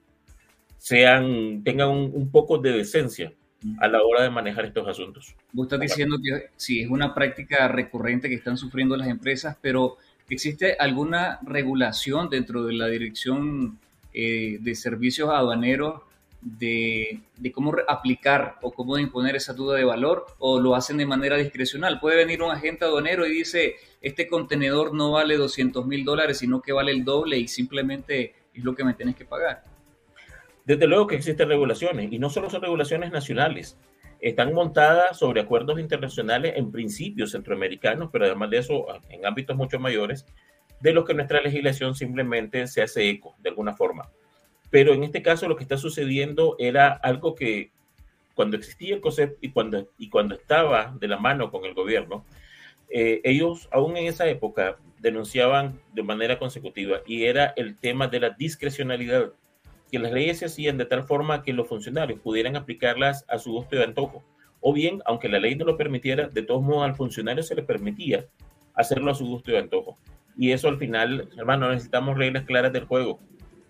sean, tengan un, poco de decencia a la hora de manejar estos asuntos. Vos estás diciendo que sí, es una práctica recurrente que están sufriendo las empresas, pero ¿existe alguna regulación dentro de la Dirección eh, de Servicios Aduaneros de, de, cómo aplicar o cómo imponer esa duda de valor o lo hacen de manera discrecional? Puede venir un agente aduanero y dice, este contenedor no vale 200 mil dólares, sino que vale el doble y simplemente es lo que me tienes que pagar. Desde luego que existen regulaciones y no solo son regulaciones nacionales, están montadas sobre acuerdos internacionales en principios centroamericanos, pero además de eso en ámbitos mucho mayores, de los que nuestra legislación simplemente se hace eco de alguna forma. Pero en este caso lo que está sucediendo era algo que cuando existía el COSEP y cuando, y cuando estaba de la mano con el gobierno, eh, ellos aún en esa época denunciaban de manera consecutiva y era el tema de la discrecionalidad que las leyes se hacían de tal forma que los funcionarios pudieran aplicarlas a su gusto y antojo. O bien, aunque la ley no lo permitiera, de todos modos al funcionario se le permitía hacerlo a su gusto y antojo. Y eso al final, hermano, necesitamos reglas claras del juego.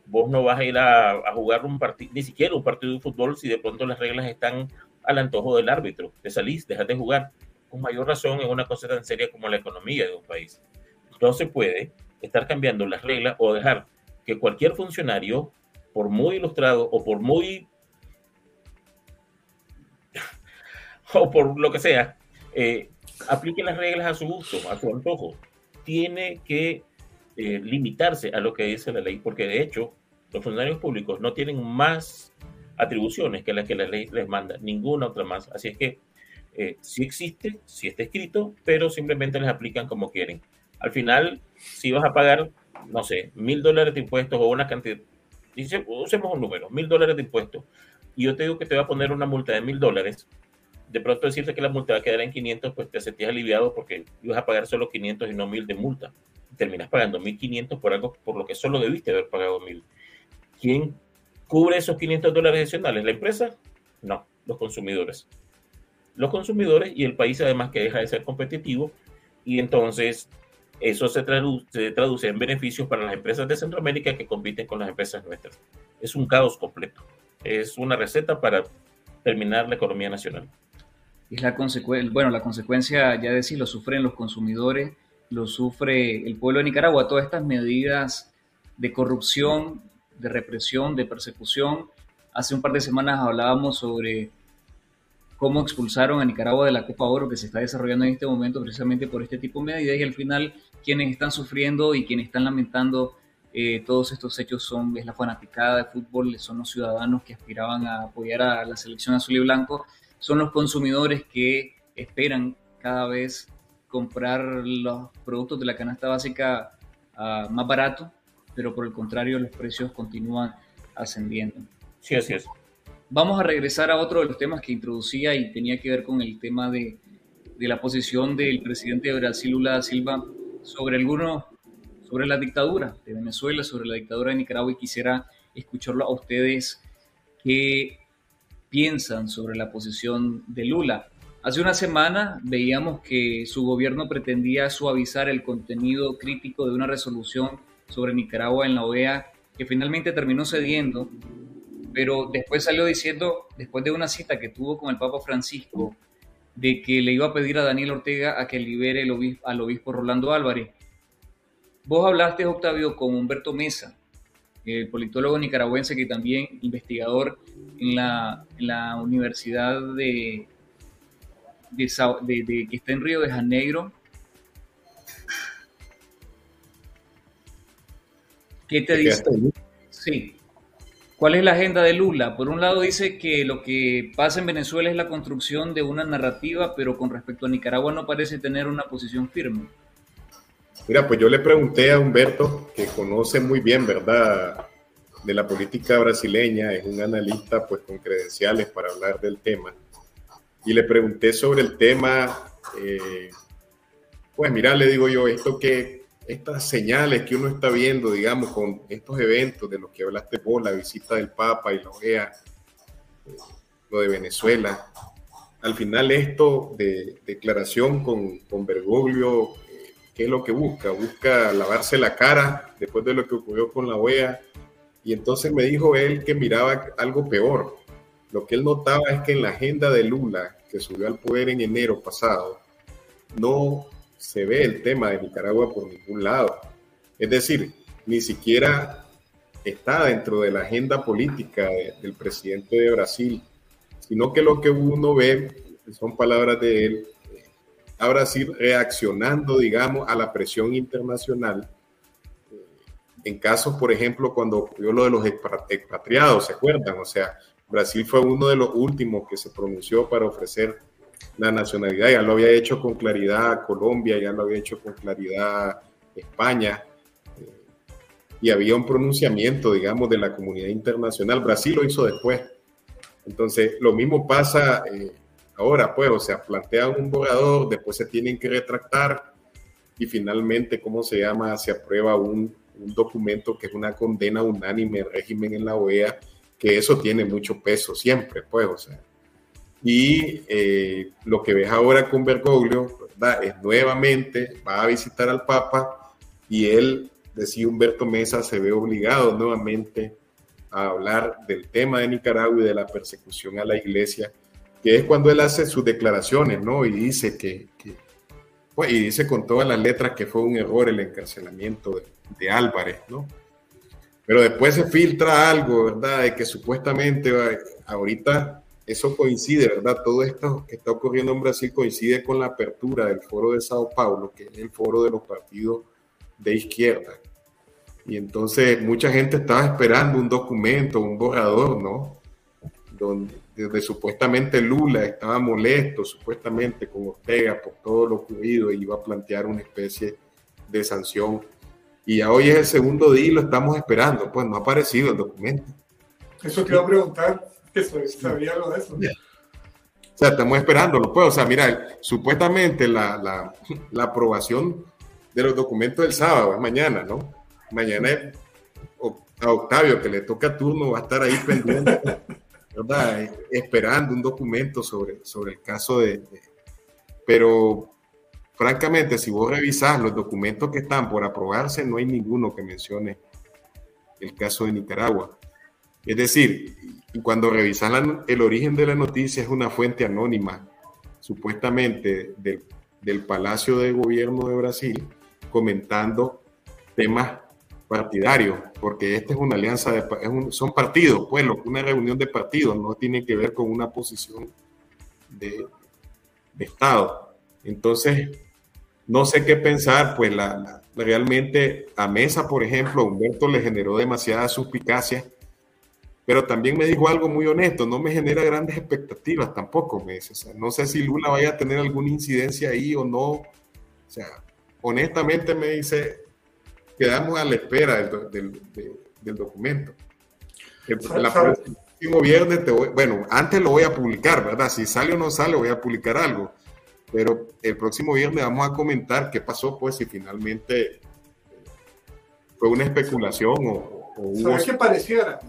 Vos no vas a ir a, jugar un partido, ni siquiera un partido de fútbol, si de pronto las reglas están al antojo del árbitro. Te salís, dejas de jugar. Con mayor razón en una cosa tan seria como la economía de un país. No se puede estar cambiando las reglas o dejar que cualquier funcionario por muy ilustrado o por muy o por lo que sea, eh, aplique las reglas a su gusto, a su antojo. Tiene que eh, limitarse a lo que dice la ley, porque de hecho los funcionarios públicos no tienen más atribuciones que las que la ley les manda, ninguna otra más. Así es que eh, existe, sí está escrito, pero simplemente les aplican como quieren. Al final, si vas a pagar, no sé, mil dólares de impuestos o una cantidad, dice, usemos un número, mil dólares de impuestos, y yo te digo que te va a poner una multa de mil dólares, de pronto decirte que la multa va a quedar en 500, pues te sentías aliviado porque ibas a pagar solo 500 y no mil de multa. Terminas pagando 1500 por algo por lo que solo debiste haber pagado mil. ¿Quién cubre esos 500 dólares adicionales? ¿La empresa? No, los consumidores. Los consumidores y el país además que deja de ser competitivo y entonces eso se traduce, en beneficios para las empresas de Centroamérica que compiten con las empresas nuestras. Es un caos completo. Es una receta para terminar la economía nacional. Es la consecuencia, bueno, la consecuencia, ya decir, lo sufren los consumidores, lo sufre el pueblo de Nicaragua, todas estas medidas de corrupción, de represión, de persecución. Hace un par de semanas hablábamos sobre cómo expulsaron a Nicaragua de la Copa Oro que se está desarrollando en este momento precisamente por este tipo de medidas y al final quienes están sufriendo y quienes están lamentando eh, todos estos hechos son es la fanaticada de fútbol, son los ciudadanos que aspiraban a apoyar a la selección azul y blanco, son los consumidores que esperan cada vez comprar los productos de la canasta básica uh, más barato, pero por el contrario los precios continúan ascendiendo. Sí, así es. Vamos a regresar a otro de los temas que introducía y tenía que ver con el tema de, la posición del presidente de Brasil, Lula da Silva, sobre algunos, sobre la dictadura de Venezuela, sobre la dictadura de Nicaragua y quisiera escucharlo a ustedes qué piensan sobre la posición de Lula. Hace una semana veíamos que su gobierno pretendía suavizar el contenido crítico de una resolución sobre Nicaragua en la OEA que finalmente terminó cediendo, pero después salió diciendo, después de una cita que tuvo con el Papa Francisco, de que le iba a pedir a Daniel Ortega a que libere el obispo, al obispo Rolando Álvarez. Vos hablaste, Octavio, con Humberto Mesa, el politólogo nicaragüense que también investigador en la, la Universidad de, de, que está en Río de Janeiro. ¿Qué te dice? Sí. ¿Cuál es la agenda de Lula? Por un lado dice que lo que pasa en Venezuela es la construcción de una narrativa, pero con respecto a Nicaragua no parece tener una posición firme. Mira, pues yo le pregunté a Humberto, que conoce muy bien, ¿verdad?, de la política brasileña, es un analista pues con credenciales para hablar del tema, y le pregunté sobre el tema, eh, pues mira, le digo yo, esto que estas señales que uno está viendo, digamos, con estos eventos de los que hablaste vos, la visita del Papa y la OEA, lo de Venezuela, al final esto de declaración con, con Bergoglio, eh, ¿qué es lo que busca? Busca lavarse la cara después de lo que ocurrió con la OEA. Y entonces me dijo él que miraba algo peor. Lo que él notaba es que en la agenda de Lula, que subió al poder en enero pasado, no se ve el tema de Nicaragua por ningún lado. Es decir, ni siquiera está dentro de la agenda política del presidente de Brasil, sino que lo que uno ve, son palabras de él, a Brasil reaccionando, digamos, a la presión internacional. En casos, por ejemplo, cuando ocurrió lo de los expatriados, ¿se acuerdan? O sea, Brasil fue uno de los últimos que se pronunció para ofrecer la nacionalidad. Ya lo había hecho con claridad Colombia, ya lo había hecho con claridad España. Eh, y había un pronunciamiento, digamos, de la comunidad internacional. Brasil lo hizo después. Entonces, lo mismo pasa eh, ahora, pues, o sea, plantean un borrador, después se tienen que retractar y finalmente, ¿cómo se llama? Se aprueba un, un documento que es una condena unánime al régimen en la OEA, que eso tiene mucho peso siempre, pues, o sea, y eh, lo que ves ahora con Bergoglio, ¿verdad? Es nuevamente, va a visitar al Papa y él, decía Humberto Mesa, se ve obligado nuevamente a hablar del tema de Nicaragua y de la persecución a la iglesia, que es cuando él hace sus declaraciones, ¿no? Y dice que, pues, y dice con todas las letras que fue un error el encarcelamiento de, de Álvarez, ¿no? Pero después se filtra algo, ¿verdad? De que supuestamente ahorita eso coincide, ¿verdad? Todo esto que está ocurriendo en Brasil coincide con la apertura del foro de Sao Paulo, que es el foro de los partidos de izquierda. Y entonces mucha gente estaba esperando un documento, un borrador, ¿no? Donde, supuestamente Lula estaba molesto, supuestamente con Ortega por todo lo ocurrido y iba a plantear una especie de sanción. Y hoy es el segundo día y lo estamos esperando. Pues no ha aparecido el documento. Eso te iba a preguntar sabía algo de eso. O sea, estamos esperándolo, pues. O sea, mira, supuestamente la, la, la aprobación de los documentos del sábado es mañana, ¿no? Mañana es a Octavio, que le toca turno, va a estar ahí pendiente, ¿verdad? Esperando un documento sobre, sobre el caso de, de, Pero, francamente, si vos revisás los documentos que están por aprobarse, no hay ninguno que mencione el caso de Nicaragua. Es decir, cuando revisan el origen de la noticia es una fuente anónima, supuestamente del, Palacio de Gobierno de Brasil, comentando temas partidarios, porque esta es una alianza, de, son partidos, pues una reunión de partidos, no tiene que ver con una posición de, Estado. Entonces, no sé qué pensar, pues la, realmente a Mesa, por ejemplo, Humberto le generó demasiada suspicacia pero también me dijo algo muy honesto, no me genera grandes expectativas tampoco, me dice. no sé si Lula vaya a tener alguna incidencia ahí o no. O sea, honestamente me dice, quedamos a la espera del, documento. El, próximo viernes, te bueno, antes lo voy a publicar, ¿verdad? Si sale o no sale, voy a publicar algo. pero el próximo viernes vamos a comentar qué pasó, pues, si finalmente fue una especulación o, o hubo... ¿Sabes qué pareciera,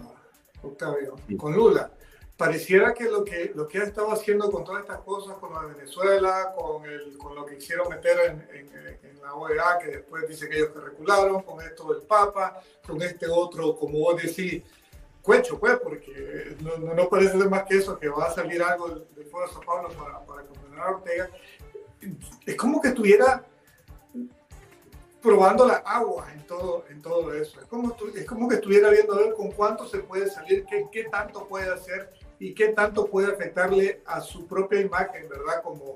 Octavio, con Lula? Pareciera que lo, que lo que ha estado haciendo con todas estas cosas, con la Venezuela, con, el, con lo que quisieron meter en, en, la OEA, que después dice que ellos que recularon, con esto del Papa, con este otro, como vos decís, cuecho, pues, porque no, no, parece ser más que eso, que va a salir algo del, de San Pablo para, para condenar a Ortega. Es como que estuviera probando la agua en todo, en todo eso. Es como, es como que estuviera viendo a ver con cuánto se puede salir, qué, qué tanto puede hacer y qué tanto puede afectarle a su propia imagen, ¿verdad? Como,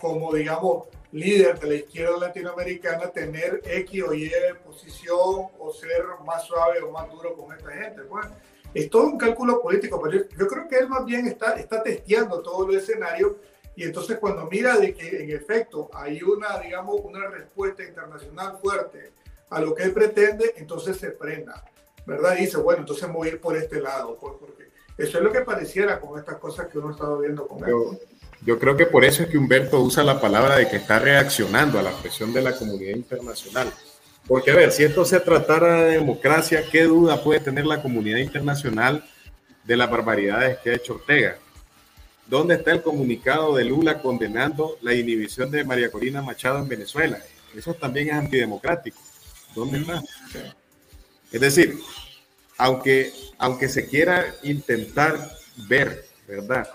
como digamos, líder de la izquierda latinoamericana, tener X o Y posición o ser más suave o más duro con esta gente. Bueno, es todo un cálculo político, pero yo, creo que él más bien está, está testeando todo el escenario y entonces cuando mira de que en efecto hay una, digamos, una respuesta internacional fuerte a lo que él pretende, entonces se prenda, ¿verdad? Y dice, bueno, entonces voy a ir por este lado, pues, porque eso es lo que pareciera con estas cosas que uno ha estado viendo con él. Yo, creo que por eso es que Humberto usa la palabra de que está reaccionando a la presión de la comunidad internacional. Porque, a ver, si esto se tratara de democracia, ¿qué duda puede tener la comunidad internacional de las barbaridades que ha hecho Ortega? ¿Dónde está el comunicado de Lula condenando la inhibición de María Corina Machado en Venezuela? Eso también es antidemocrático. ¿Dónde está? Es decir, aunque, aunque se quiera intentar ver, ¿verdad?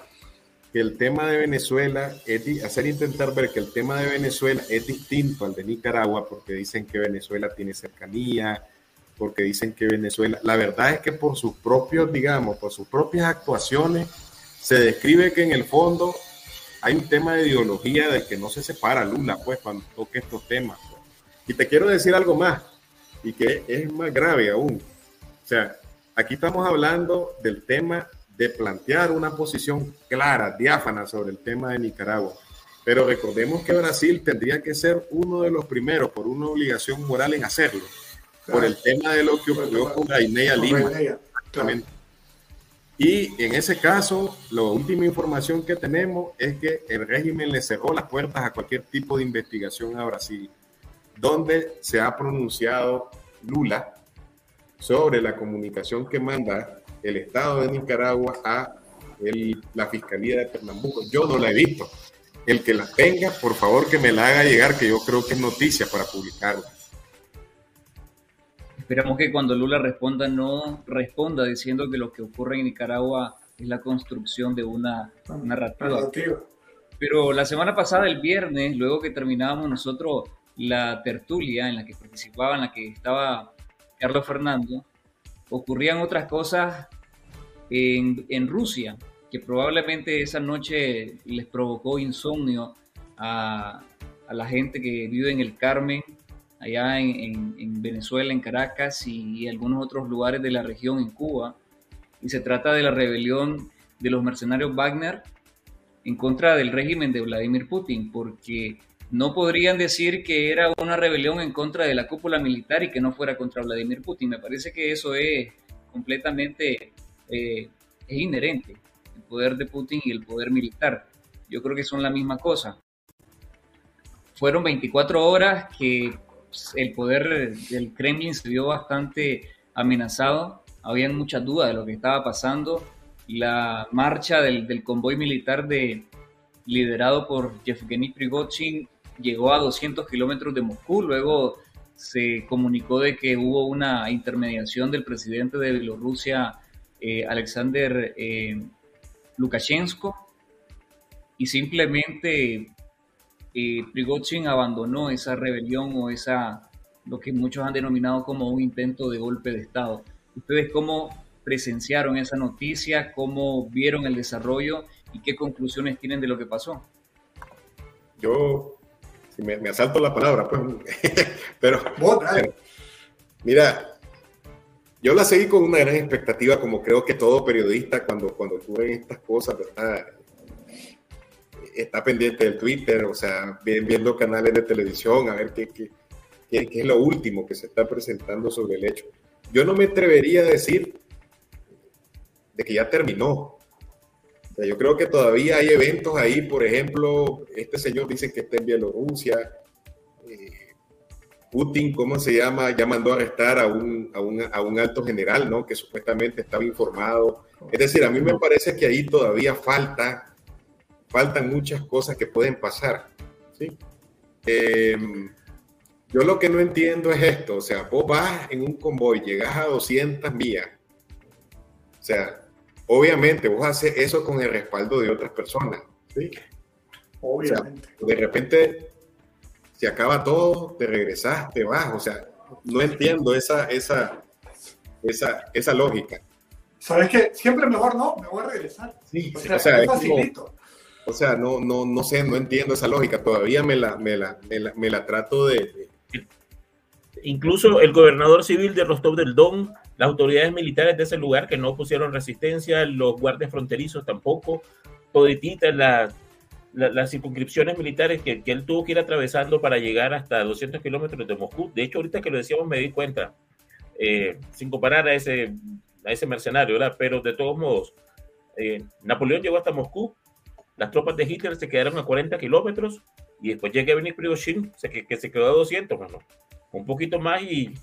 Que el tema de Venezuela, es, hacer intentar ver que el tema de Venezuela es distinto al de Nicaragua, porque dicen que Venezuela tiene cercanía, porque dicen que Venezuela, la verdad es que por sus propios, digamos, por sus propias actuaciones, se describe que en el fondo hay un tema de ideología de que no se separa Lula, pues, cuando toque estos temas. Pues. Y te quiero decir algo más, y que es más grave aún. O sea, aquí estamos hablando del tema de plantear una posición clara, diáfana sobre el tema de Nicaragua. Pero recordemos que Brasil tendría que ser uno de los primeros por una obligación moral en hacerlo, por el tema de lo que ocurrió con Gainea Lima. Y en ese caso, la última información que tenemos es que el régimen le cerró las puertas a cualquier tipo de investigación a Brasil, donde se ha pronunciado Lula sobre la comunicación que manda el Estado de Nicaragua a la Fiscalía de Pernambuco. Yo no la he visto. El que la tenga, por favor que me la haga llegar, que yo creo que es noticia para publicarla. Esperamos que cuando Lula responda no responda diciendo que lo que ocurre en Nicaragua es la construcción de una narrativa. Pero la semana pasada, el viernes, luego que terminábamos nosotros la tertulia en la que participaba, en la que estaba Carlos Fernando, ocurrían otras cosas en, en Rusia, que probablemente esa noche les provocó insomnio a, a la gente que vive en el Carmen allá en, Venezuela, en Caracas y, algunos otros lugares de la región en Cuba. Y se trata de la rebelión de los mercenarios Wagner en contra del régimen de Vladimir Putin, porque no podrían decir que era una rebelión en contra de la cúpula militar y que no fuera contra Vladimir Putin. Me parece que eso es completamente eh, es inherente, el poder de Putin y el poder militar. Yo creo que son la misma cosa. Fueron 24 horas que el poder del Kremlin se vio bastante amenazado, había muchas dudas de lo que estaba pasando. La marcha del, convoy militar de, liderado por Yevgeny Prigozhin llegó a 200 kilómetros de Moscú, luego se comunicó de que hubo una intermediación del presidente de Bielorrusia, eh, Alexander eh, Lukashenko, y simplemente eh, Prigozhin abandonó esa rebelión o esa, lo que muchos han denominado como un intento de golpe de Estado. ¿Ustedes cómo presenciaron esa noticia? ¿Cómo vieron el desarrollo? ¿Y qué conclusiones tienen de lo que pasó? Yo, si me, asalto la palabra, pues, pero, mira, yo la seguí con una gran expectativa, como creo que todo periodista cuando, cuando estas cosas, ¿verdad? Está pendiente del Twitter, o sea, viendo canales de televisión, a ver qué, qué, qué, es lo último que se está presentando sobre el hecho. Yo no me atrevería a decir de que ya terminó, yo creo que todavía hay eventos ahí, por ejemplo, este señor dice que está en Bielorrusia. Eh, Putin, ¿cómo se llama? Ya mandó a arrestar a un, a un, a un alto general, ¿no? Que supuestamente estaba informado. Es decir, a mí me parece que ahí todavía falta, faltan muchas cosas que pueden pasar. ¿sí? Em, yo lo que no entiendo es esto, o sea, vos vas en un convoy, llegas a 200 millas, o sea, obviamente vos haces eso con el respaldo de otras personas, ¿sí? Obviamente. de repente se acaba todo, te regresas, te vas, o sea, no entiendo esa, esa, esa, esa lógica. ¿Sabes qué? Siempre mejor no, me voy a regresar. Sí, o sea, es facilito. O sea, no, no, no sé, no entiendo esa lógica, todavía me la, me la, me la, trato de, Incluso el gobernador civil de Rostov del Don, las autoridades militares de ese lugar que no pusieron resistencia, los guardias fronterizos tampoco, todititas las las circunscripciones militares que, que, él tuvo que ir atravesando para llegar hasta 200 kilómetros de Moscú. De hecho, ahorita que lo decíamos me di cuenta, eh, sin comparar a ese, a ese mercenario, ¿verdad? Pero de todos modos, eh, Napoleón llegó hasta Moscú, las tropas de Hitler se quedaron a 40 kilómetros y después llega a venir Prigozhin, que, que se quedó a 200, bueno, un poquito más y,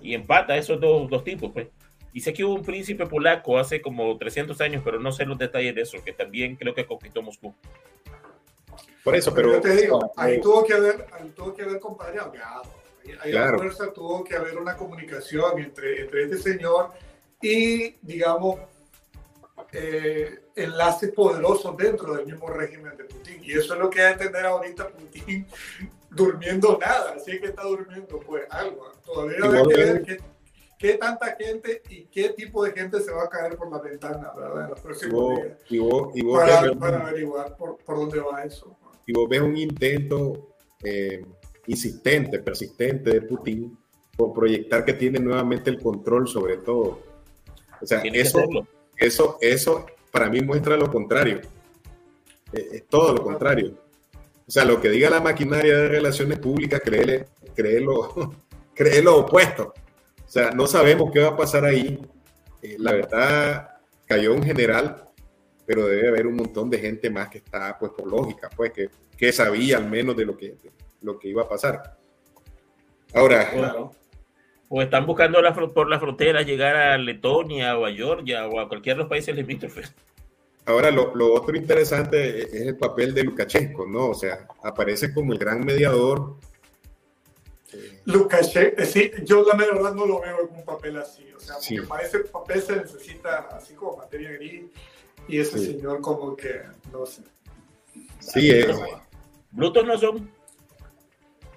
y empata esos dos, dos tipos, pues. Y sé que hubo un príncipe polaco hace como 300 años, pero no sé los detalles de eso, que también creo que conquistó Moscú. Por eso, pero. Yo te digo, ahí tuvo que haber, ahí tuvo que haber, compadre, hablado. Ahí claro. fuerza tuvo que haber una comunicación entre, entre este señor y, digamos, eh, enlaces poderosos dentro del mismo régimen de Putin. Y eso es lo que hay que entender ahorita Putin durmiendo nada. Así que está durmiendo, pues algo. Todavía hay que ver qué, qué, tanta gente y qué tipo de gente se va a caer por la ventana, ¿verdad? En los próximos días. Y vos, y vos para, para, averiguar por, por dónde va eso y vos ves un intento eh, insistente, persistente de Putin por proyectar que tiene nuevamente el control sobre todo. O sea, eso, eso, eso para mí muestra lo contrario. Eh, es todo lo contrario. O sea, lo que diga la maquinaria de relaciones públicas, créele, créelo, cree lo opuesto. O sea, no sabemos qué va a pasar ahí. Eh, la verdad, cayó un general pero debe haber un montón de gente más que está, pues por lógica, pues que, que sabía al menos de lo que, lo que iba a pasar. Ahora... O están buscando por la frontera llegar a Letonia o a Georgia o a cualquiera de los países limítrofes. Ahora, lo, lo, otro interesante es el papel de Lukashenko, ¿no? O sea, aparece como el gran mediador. Lukashenko, eh, sí, yo la verdad no lo veo en un papel así. O sea, porque para ese papel se necesita así como materia gris y ese señor como que, no sé. Sí, es. Brutos no son.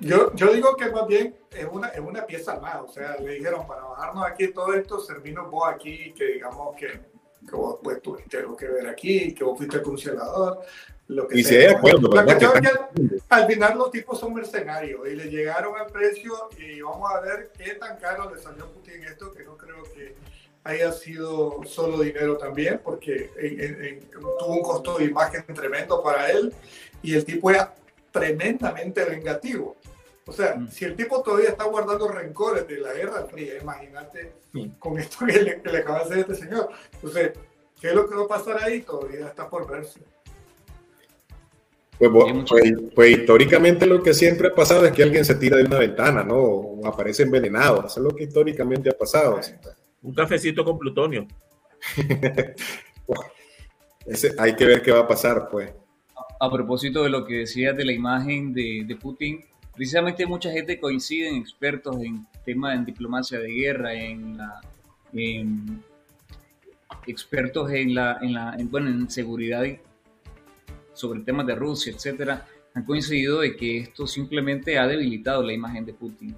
Yo, yo digo que más bien es una, es una pieza más, o sea, le dijeron para bajarnos aquí todo esto, servirnos vos aquí, que digamos que, que vos pues, tuviste algo que ver aquí, que vos fuiste el congelador, lo que y sea. de acuerdo, la cuestión es que al final los tipos son mercenarios y le llegaron al precio y vamos a ver qué tan caro le salió Putin esto, que no creo que haya sido solo dinero también, porque tuvo un costo de imagen tremendo para él y el tipo era tremendamente vengativo. O sea, mm. si el tipo todavía está guardando rencores de la Guerra Fría, imagínate con esto que le, que le, acaba de hacer este señor. Entonces, ¿qué es lo que va a pasar ahí? Todavía está por verse. Pues, pues, pues, históricamente lo que siempre ha pasado es que alguien se tira de una ventana, ¿no? O aparece envenenado. Eso es lo que históricamente ha pasado. Un cafecito con plutonio. hay que ver qué va a pasar, pues. A, propósito de lo que decías de la imagen de, Putin, precisamente mucha gente coincide en expertos en temas en diplomacia de guerra, en la expertos en la, en la bueno, en seguridad sobre temas de Rusia, etcétera, han coincidido de que esto simplemente ha debilitado la imagen de Putin.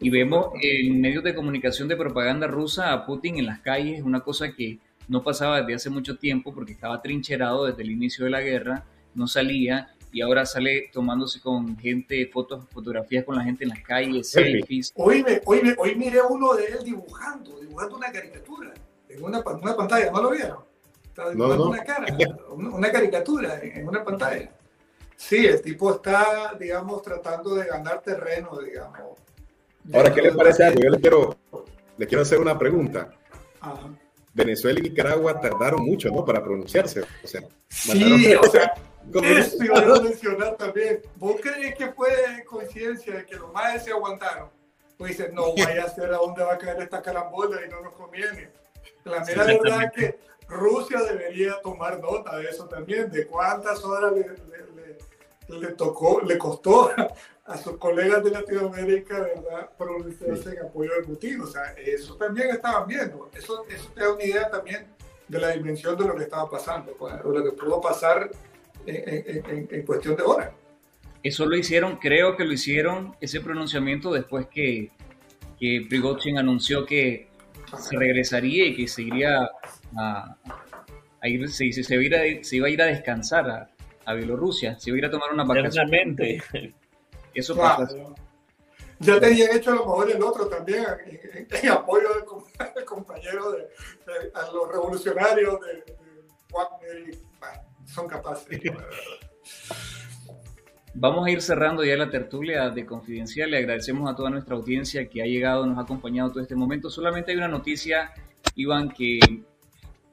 Y vemos en medios de comunicación de propaganda rusa a Putin en las calles, una cosa que no pasaba desde hace mucho tiempo porque estaba trincherado desde el inicio de la guerra, no salía y ahora sale tomándose con gente, fotos, fotografías con la gente en las calles, selfies. Hoy, hoy, hoy miré uno de él dibujando, dibujando una caricatura en una, una pantalla, ¿no lo vieron? Está dibujando una cara, una caricatura en una pantalla. Sí, el tipo está, digamos, tratando de ganar terreno, digamos, Ahora, ¿qué le parece algo? Yo le quiero, le quiero hacer una pregunta. Venezuela y Nicaragua tardaron mucho, ¿no? Para pronunciarse. O sea, sí, o sea, eso iba a mencionar también. ¿Vos crees que fue coincidencia de que los más se aguantaron? Pues dicen, no vaya a ser a dónde va a caer esta carambola y no nos conviene. La mera verdad es que Rusia debería tomar nota de eso también, de cuántas horas le, le, le, tocó, le costó a sus colegas de Latinoamérica, ¿verdad?, pronunciarse en apoyo de Putin. O sea, eso también estaban viendo. Eso, eso te da una idea también de la dimensión de lo que estaba pasando, pues, o lo que pudo pasar en, en, en, cuestión de horas. Eso lo hicieron, creo que lo hicieron, ese pronunciamiento después que, que Prigozhin anunció que se regresaría y que se iría a, a ir, se, se, se, iba a, se, iba a ir a descansar a, a, Bielorrusia, se iba a ir a tomar una vacación. Eso pasa. Ya te habían hecho a lo mejor el otro también, en, en apoyo del, compañero de, de, a los revolucionarios de, de Wagner, y, bueno, son capaces. Vamos a ir cerrando ya la tertulia de Confidencial. Le agradecemos a toda nuestra audiencia que ha llegado, nos ha acompañado todo este momento. Solamente hay una noticia, Iván, que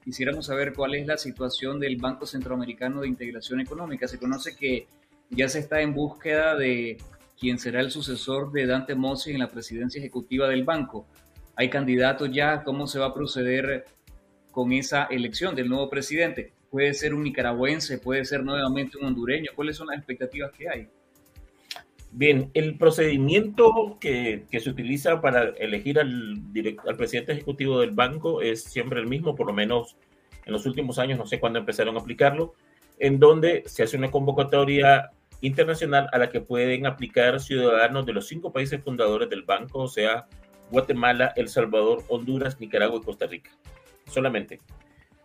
quisiéramos saber cuál es la situación del Banco Centroamericano de Integración Económica. Se conoce que ya se está en búsqueda de quién será el sucesor de Dante Mossi en la presidencia ejecutiva del banco. Hay candidatos ya, ¿cómo se va a proceder con esa elección del nuevo presidente? Puede ser un nicaragüense, puede ser nuevamente un hondureño. ¿Cuáles son las expectativas que hay? Bien, el procedimiento que, que se utiliza para elegir al, al, presidente ejecutivo del banco es siempre el mismo, por lo menos en los últimos años, no sé cuándo empezaron a aplicarlo, en donde se hace una convocatoria internacional a la que pueden aplicar ciudadanos de los cinco países fundadores del banco, o sea, Guatemala, El Salvador, Honduras, Nicaragua y Costa Rica. Solamente.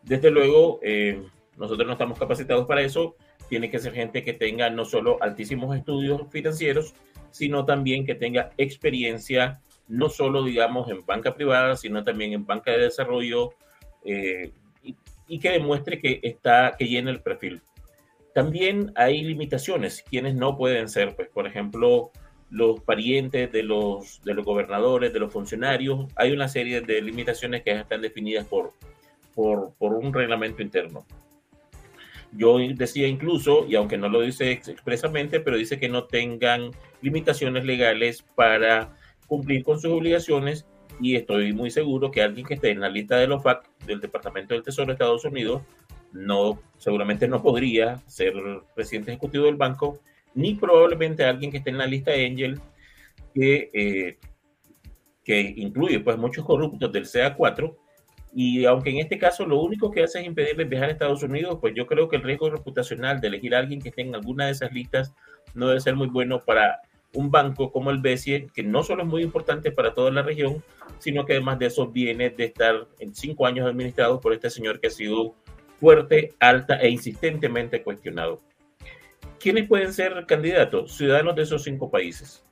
Desde luego, eh, nosotros no estamos capacitados para eso. Tiene que ser gente que tenga no solo altísimos estudios financieros, sino también que tenga experiencia, no solo, digamos, en banca privada, sino también en banca de desarrollo eh, y, que demuestre que está, que llena el perfil. También hay limitaciones, quienes no pueden ser, pues, por ejemplo, los parientes de los, de los gobernadores, de los funcionarios. Hay una serie de limitaciones que están definidas por, por, por un reglamento interno. Yo decía incluso, y aunque no lo dice expresamente, pero dice que no tengan limitaciones legales para cumplir con sus obligaciones y estoy muy seguro que alguien que esté en la lista de los FAC del Departamento del Tesoro de Estados Unidos no, seguramente no podría ser presidente ejecutivo del banco, ni probablemente alguien que esté en la lista de Angel, que, eh, que incluye pues muchos corruptos del CA4, y aunque en este caso lo único que hace es impedirles viajar a Estados Unidos, pues yo creo que el riesgo reputacional de elegir a alguien que esté en alguna de esas listas no debe ser muy bueno para un banco como el BCE, que no solo es muy importante para toda la región, sino que además de eso viene de estar en cinco años administrados por este señor que ha sido fuerte, alta e insistentemente cuestionado. ¿Quiénes pueden ser candidatos? Ciudadanos de esos cinco países.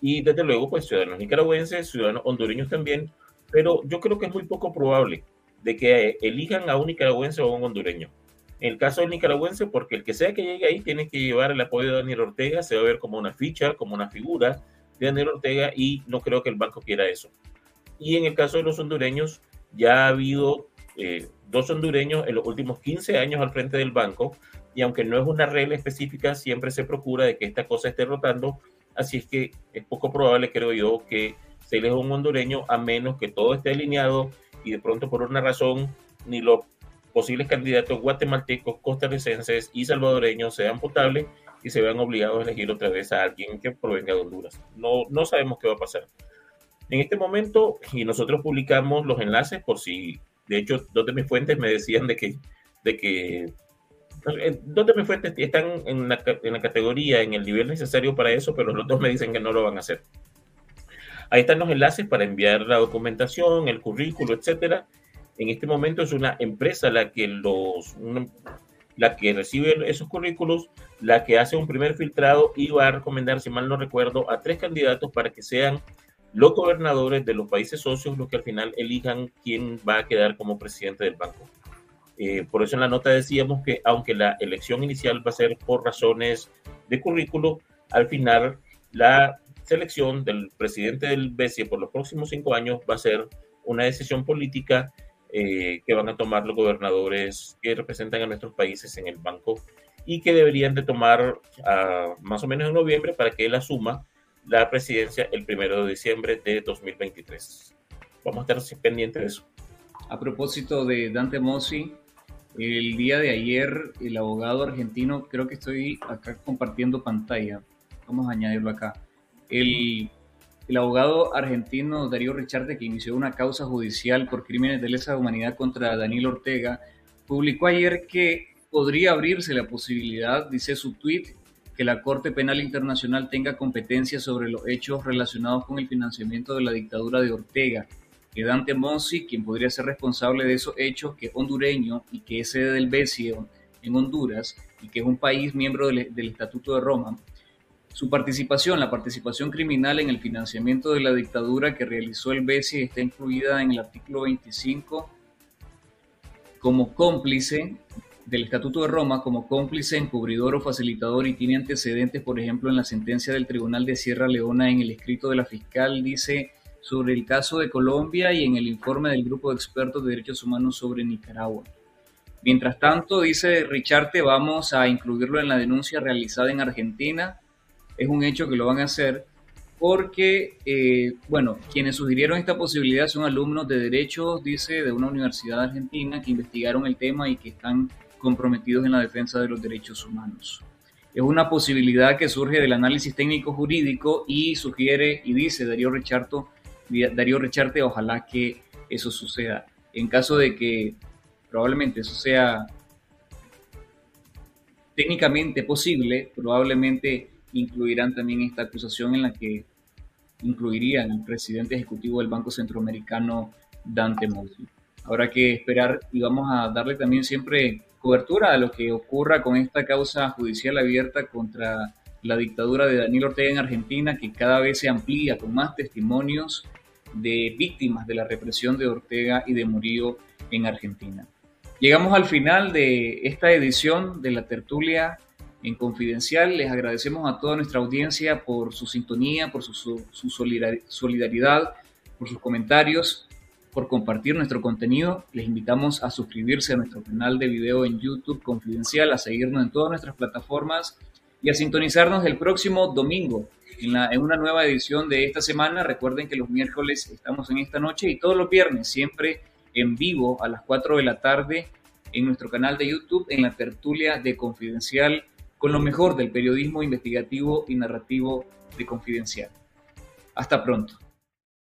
Y desde luego, pues ciudadanos nicaragüenses, ciudadanos hondureños también, pero yo creo que es muy poco probable de que elijan a un nicaragüense o a un hondureño. En el caso del nicaragüense, porque el que sea que llegue ahí tiene que llevar el apoyo de Daniel Ortega, se va a ver como una ficha, como una figura de Daniel Ortega y no creo que el banco quiera eso. Y en el caso de los hondureños, ya ha habido eh, dos hondureños en los últimos 15 años al frente del banco, y aunque no es una regla específica, siempre se procura de que esta cosa esté rotando, así es que es poco probable, creo yo, que se elija un hondureño a menos que todo esté alineado y de pronto por una razón ni los posibles candidatos guatemaltecos, costarricenses y salvadoreños sean potables y se vean obligados a elegir otra vez a alguien que provenga de Honduras. No, no sabemos qué va a pasar. En este momento, y nosotros publicamos los enlaces por si de hecho, dos de mis fuentes me decían de que, de que eh, dos de mis fuentes están en la, en la categoría, en el nivel necesario para eso, pero los dos me dicen que no lo van a hacer. Ahí están los enlaces para enviar la documentación, el currículo, etcétera. En este momento es una empresa la que los la que recibe esos currículos, la que hace un primer filtrado y va a recomendar, si mal no recuerdo, a tres candidatos para que sean los gobernadores de los países socios los que al final elijan quién va a quedar como presidente del banco. Eh, por eso en la nota decíamos que aunque la elección inicial va a ser por razones de currículo, al final la selección del presidente del BCE por los próximos cinco años va a ser una decisión política eh, que van a tomar los gobernadores que representan a nuestros países en el banco y que deberían de tomar uh, más o menos en noviembre para que él asuma la presidencia el primero de diciembre de 2023. Vamos a estar pendientes de eso. A propósito de Dante Mossi, el día de ayer el abogado argentino, creo que estoy acá compartiendo pantalla, vamos a añadirlo acá, el, abogado argentino Darío Richarte, que inició una causa judicial por crímenes de lesa humanidad contra Daniel Ortega, publicó ayer que podría abrirse la posibilidad, dice su tweet, que la Corte Penal Internacional tenga competencia sobre los hechos relacionados con el financiamiento de la dictadura de Ortega, que Dante Monsi, quien podría ser responsable de esos hechos, que es hondureño y que es sede del BESI en Honduras y que es un país miembro del Estatuto de Roma, su participación, la participación criminal en el financiamiento de la dictadura que realizó el BESI está incluida en el artículo 25 como cómplice del Estatuto de Roma como cómplice, encubridor o facilitador y tiene antecedentes, por ejemplo, en la sentencia del Tribunal de Sierra Leona en el escrito de la fiscal dice sobre el caso de Colombia y en el informe del Grupo de Expertos de Derechos Humanos sobre Nicaragua. Mientras tanto, dice Richarte, vamos a incluirlo en la denuncia realizada en Argentina. Es un hecho que lo van a hacer porque, eh, bueno, quienes sugirieron esta posibilidad son alumnos de derechos, dice, de una universidad argentina que investigaron el tema y que están comprometidos en la defensa de los derechos humanos. Es una posibilidad que surge del análisis técnico jurídico y sugiere y dice Darío Recharto, Darío Recharte, ojalá que eso suceda. En caso de que probablemente eso sea técnicamente posible, probablemente incluirán también esta acusación en la que incluirían al presidente ejecutivo del Banco Centroamericano, Dante Mossi. Habrá que esperar y vamos a darle también siempre cobertura a lo que ocurra con esta causa judicial abierta contra la dictadura de Daniel Ortega en Argentina, que cada vez se amplía con más testimonios de víctimas de la represión de Ortega y de Murillo en Argentina. Llegamos al final de esta edición de la tertulia en Confidencial. Les agradecemos a toda nuestra audiencia por su sintonía, por su, su solidaridad, por sus comentarios por compartir nuestro contenido. Les invitamos a suscribirse a nuestro canal de video en YouTube Confidencial, a seguirnos en todas nuestras plataformas y a sintonizarnos el próximo domingo en, en una nueva edición de esta semana. Recuerden que los miércoles estamos en esta noche y todos los viernes siempre en vivo a las 4 de la tarde en nuestro canal de YouTube en la tertulia de Confidencial con lo mejor del periodismo investigativo y narrativo de Confidencial. Hasta pronto.